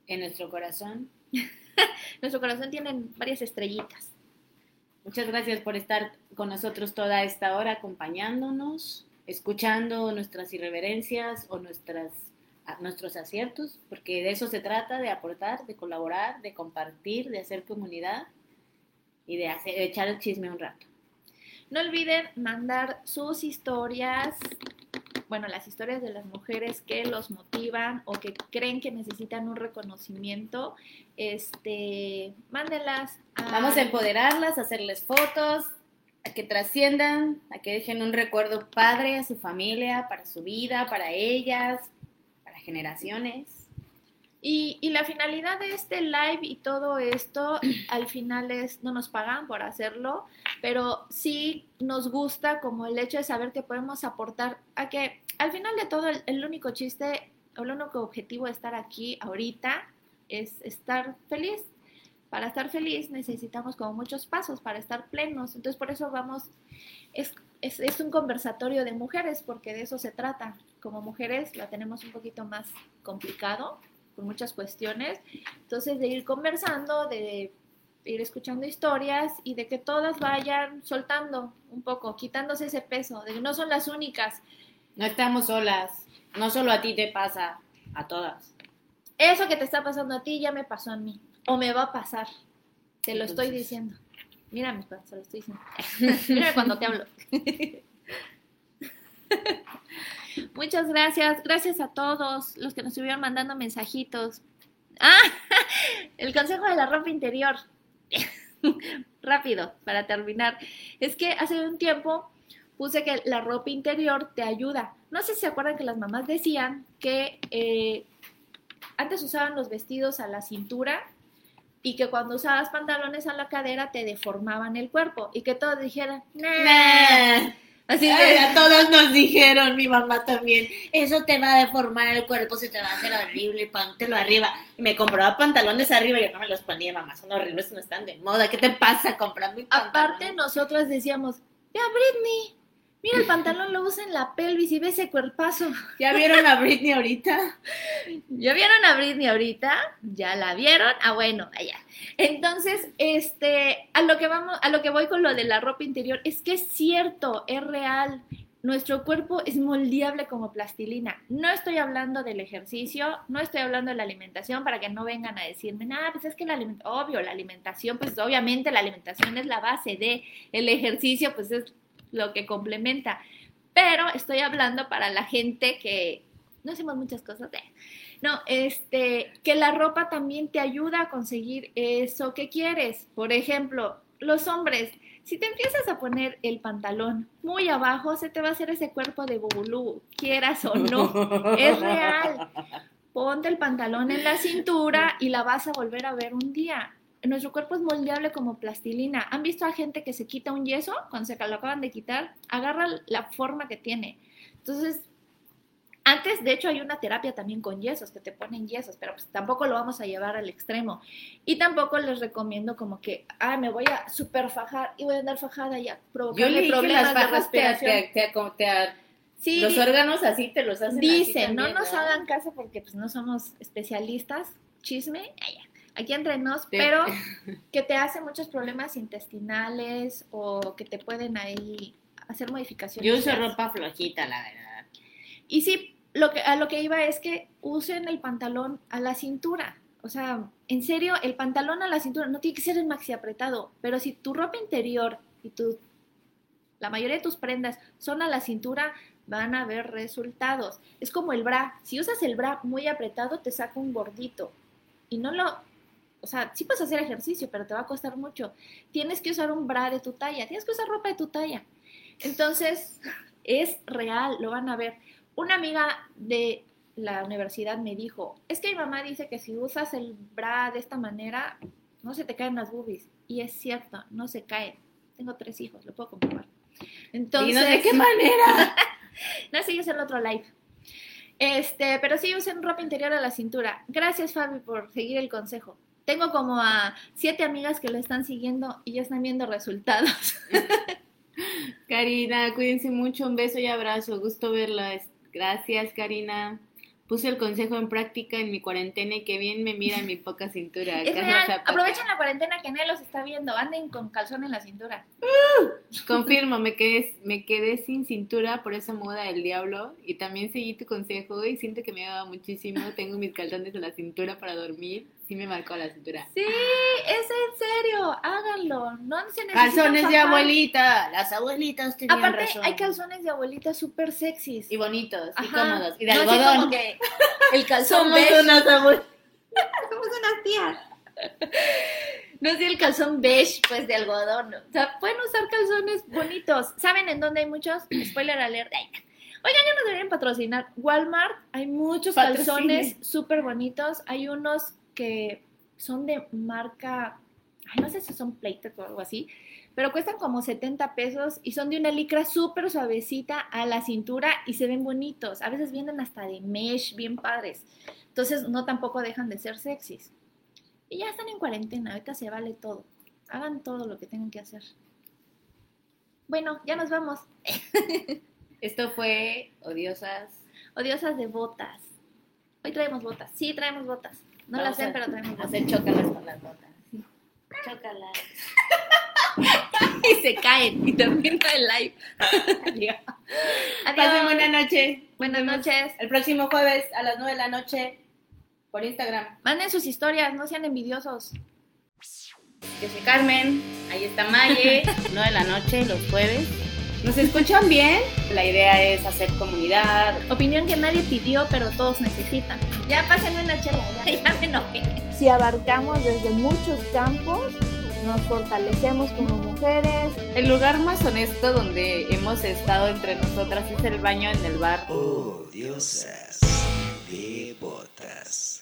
En nuestro corazón. (laughs) Nuestro corazón tiene varias estrellitas. Muchas gracias por estar con nosotros toda esta hora, acompañándonos, escuchando nuestras irreverencias o nuestras, nuestros aciertos, porque de eso se trata, de aportar, de colaborar, de compartir, de hacer comunidad y de, hacer, de echar el chisme un rato. No olviden mandar sus historias, bueno, las historias de las mujeres que los motivan o que creen que necesitan un reconocimiento. Este, mándenlas. Vamos a empoderarlas, a hacerles fotos, a que trasciendan, a que dejen un recuerdo padre a su familia, para su vida, para ellas, para generaciones. Y, y la finalidad de este live y todo esto, (clears throat) al final es, no nos pagan por hacerlo, pero sí nos gusta como el hecho de saber que podemos aportar a que al final de todo el, único chiste, o el único objetivo de estar aquí ahorita es estar feliz. Para estar feliz necesitamos como muchos pasos para estar plenos. Entonces por eso vamos, es, es un conversatorio de mujeres, porque de eso se trata. Como mujeres la tenemos un poquito más complicado con muchas cuestiones. Entonces, de ir conversando, de ir escuchando historias y de que todas vayan soltando un poco, quitándose ese peso, de que no son las únicas. No estamos solas, no solo a ti te pasa, a todas. Eso que te está pasando a ti ya me pasó a mí, o me va a pasar. Te lo estoy diciendo. Mírame, pa, se lo estoy diciendo. (laughs) Mírame cuando te hablo. (laughs) Muchas gracias. Gracias a todos los que nos estuvieron mandando mensajitos. Ah, (laughs) el consejo de la ropa interior. (laughs) Rápido, para terminar. Es que hace un tiempo puse que la ropa interior te ayuda. No sé si se acuerdan que las mamás decían que eh, antes usaban los vestidos a la cintura y que cuando usabas pantalones a la cadera te deformaban el cuerpo y que todos dijeran. Así de, a todos nos dijeron, mi mamá también, eso te va a deformar el cuerpo, se te va a hacer horrible, póntelo arriba. Y me compraba pantalones arriba y yo no me los ponía, mamá, son horribles, no están de moda. ¿Qué te pasa comprando aparte nosotras decíamos, ve a Britney, Mira, el pantalón lo usa en la pelvis y ve ese cuerpazo. ¿Ya vieron a Britney ahorita? (laughs) ¿Ya vieron a Britney ahorita? ¿Ya la vieron? Ah, bueno, allá. Entonces, este, a lo que vamos, a lo que voy con lo de la ropa interior, es que es cierto, es real. Nuestro cuerpo es moldeable como plastilina. No estoy hablando del ejercicio, no estoy hablando de la alimentación para que no vengan a decirme, nada, pues es que la alimentación, obvio, la alimentación, pues obviamente la alimentación es la base de el ejercicio, pues es lo que complementa. Pero estoy hablando para la gente que no hacemos muchas cosas. eh. No, este, que la ropa también te ayuda a conseguir eso que quieres. Por ejemplo, los hombres, si te empiezas a poner el pantalón muy abajo, se te va a hacer ese cuerpo de bubulú, quieras o no. Es real. (laughs) Ponte el pantalón en la cintura y la vas a volver a ver un día. Nuestro cuerpo es moldeable como plastilina. ¿Han visto a gente que se quita un yeso? Cuando se lo acaban de quitar, agarra la forma que tiene. Entonces, antes, de hecho, hay una terapia también con yesos, que te ponen yesos, pero pues tampoco lo vamos a llevar al extremo. Y tampoco les recomiendo como que, ah, me voy a super fajar y voy a andar fajada y a que problemas las de fajas te, respiración. te, te, te- Sí, los órganos así te los hacen así Dicen, no nos hagan caso porque pues no somos especialistas, chisme, ya, aquí entre nos, Sí. pero (laughs) que te hace muchos problemas intestinales o que te pueden ahí hacer modificaciones. Yo uso ropa flojita, la verdad. Y sí, lo que, a lo que iba es que usen el pantalón a la cintura. O sea, en serio, el pantalón a la cintura no tiene que ser el maxi apretado, pero si tu ropa interior y tu, la mayoría de tus prendas son a la cintura, van a ver resultados. Es como el bra. Si usas el bra muy apretado, te saca un gordito. Y no lo... O sea, sí puedes hacer ejercicio, pero te va a costar mucho. Tienes que usar un bra de tu talla, tienes que usar ropa de tu talla. Entonces, (laughs) es real, lo van a ver. Una amiga de la universidad me dijo, es que mi mamá dice que si usas el bra de esta manera, no se te caen las boobies. Y es cierto, no se caen. Tengo tres hijos, lo puedo comprobar. Entonces, Dinos de qué manera. (laughs) no sé, es el otro live. Este, pero sí usen ropa interior a la cintura. Gracias, Fabi, por seguir el consejo. Tengo como a siete amigas que lo están siguiendo y ya están viendo resultados. (laughs) Karina, cuídense mucho, un beso y abrazo, gusto verla. Gracias, Karina. Puse el consejo en práctica en mi cuarentena y qué bien me mira mi poca cintura. Es real. Aprovechen la cuarentena que nadie los está viendo. Anden con calzón en la cintura. Confirmo, me quedé, me quedé sin cintura por esa moda del diablo y también seguí tu consejo y siento que me ha dado muchísimo. Tengo mis calzones en la cintura para dormir. Sí me marcó la cintura. Sí, es en serio. Háganlo. No se Calzones de abuelita. Las abuelitas tenían Aparte, razón. hay calzones de abuelita súper sexys. Y bonitos, y cómodos. Y de No algodón. como que el calzón Somos beige. unas abuelitas. (laughs) Somos unas tías. No es el calzón beige, pues de algodón. O sea, pueden usar calzones bonitos. ¿Saben en dónde hay muchos? (clears throat) Spoiler alert. Ay, Oigan, ya nos deberían patrocinar. Walmart, hay muchos Patrocine. calzones súper bonitos. Hay unos que son de marca, ay, no sé si son Playtech o algo así, pero cuestan como 70 pesos y son de una licra súper suavecita a la cintura y se ven bonitos. A veces vienen hasta de mesh, bien padres. Entonces no tampoco dejan de ser sexys. Y ya están en cuarentena, ahorita se vale todo. Hagan todo lo que tengan que hacer. Bueno, ya nos vamos. (laughs) Esto fue Odiosas. Odiosas de botas. Hoy traemos botas. Sí, traemos botas. No Vamos las sé, a pero traemos botas. Hacer chócalas con las botas. Chócalas. (laughs) Y se caen y termina el live. Adiós. Pasen buena noche. Buenas noches. El próximo jueves a las 9 de la noche por Instagram. Manden sus historias, no sean envidiosos. Yo soy Carmen, ahí está Maye, (laughs) 9 de la noche los jueves. ¿Nos escuchan bien? La idea es hacer comunidad. Opinión que nadie pidió, pero todos necesitan. Ya pásenme una chela, ya, ya me enojé. Si abarcamos desde muchos campos, nos fortalecemos como mujeres, El lugar más honesto donde hemos estado entre nosotras es el baño en el bar. Odiosas de botas.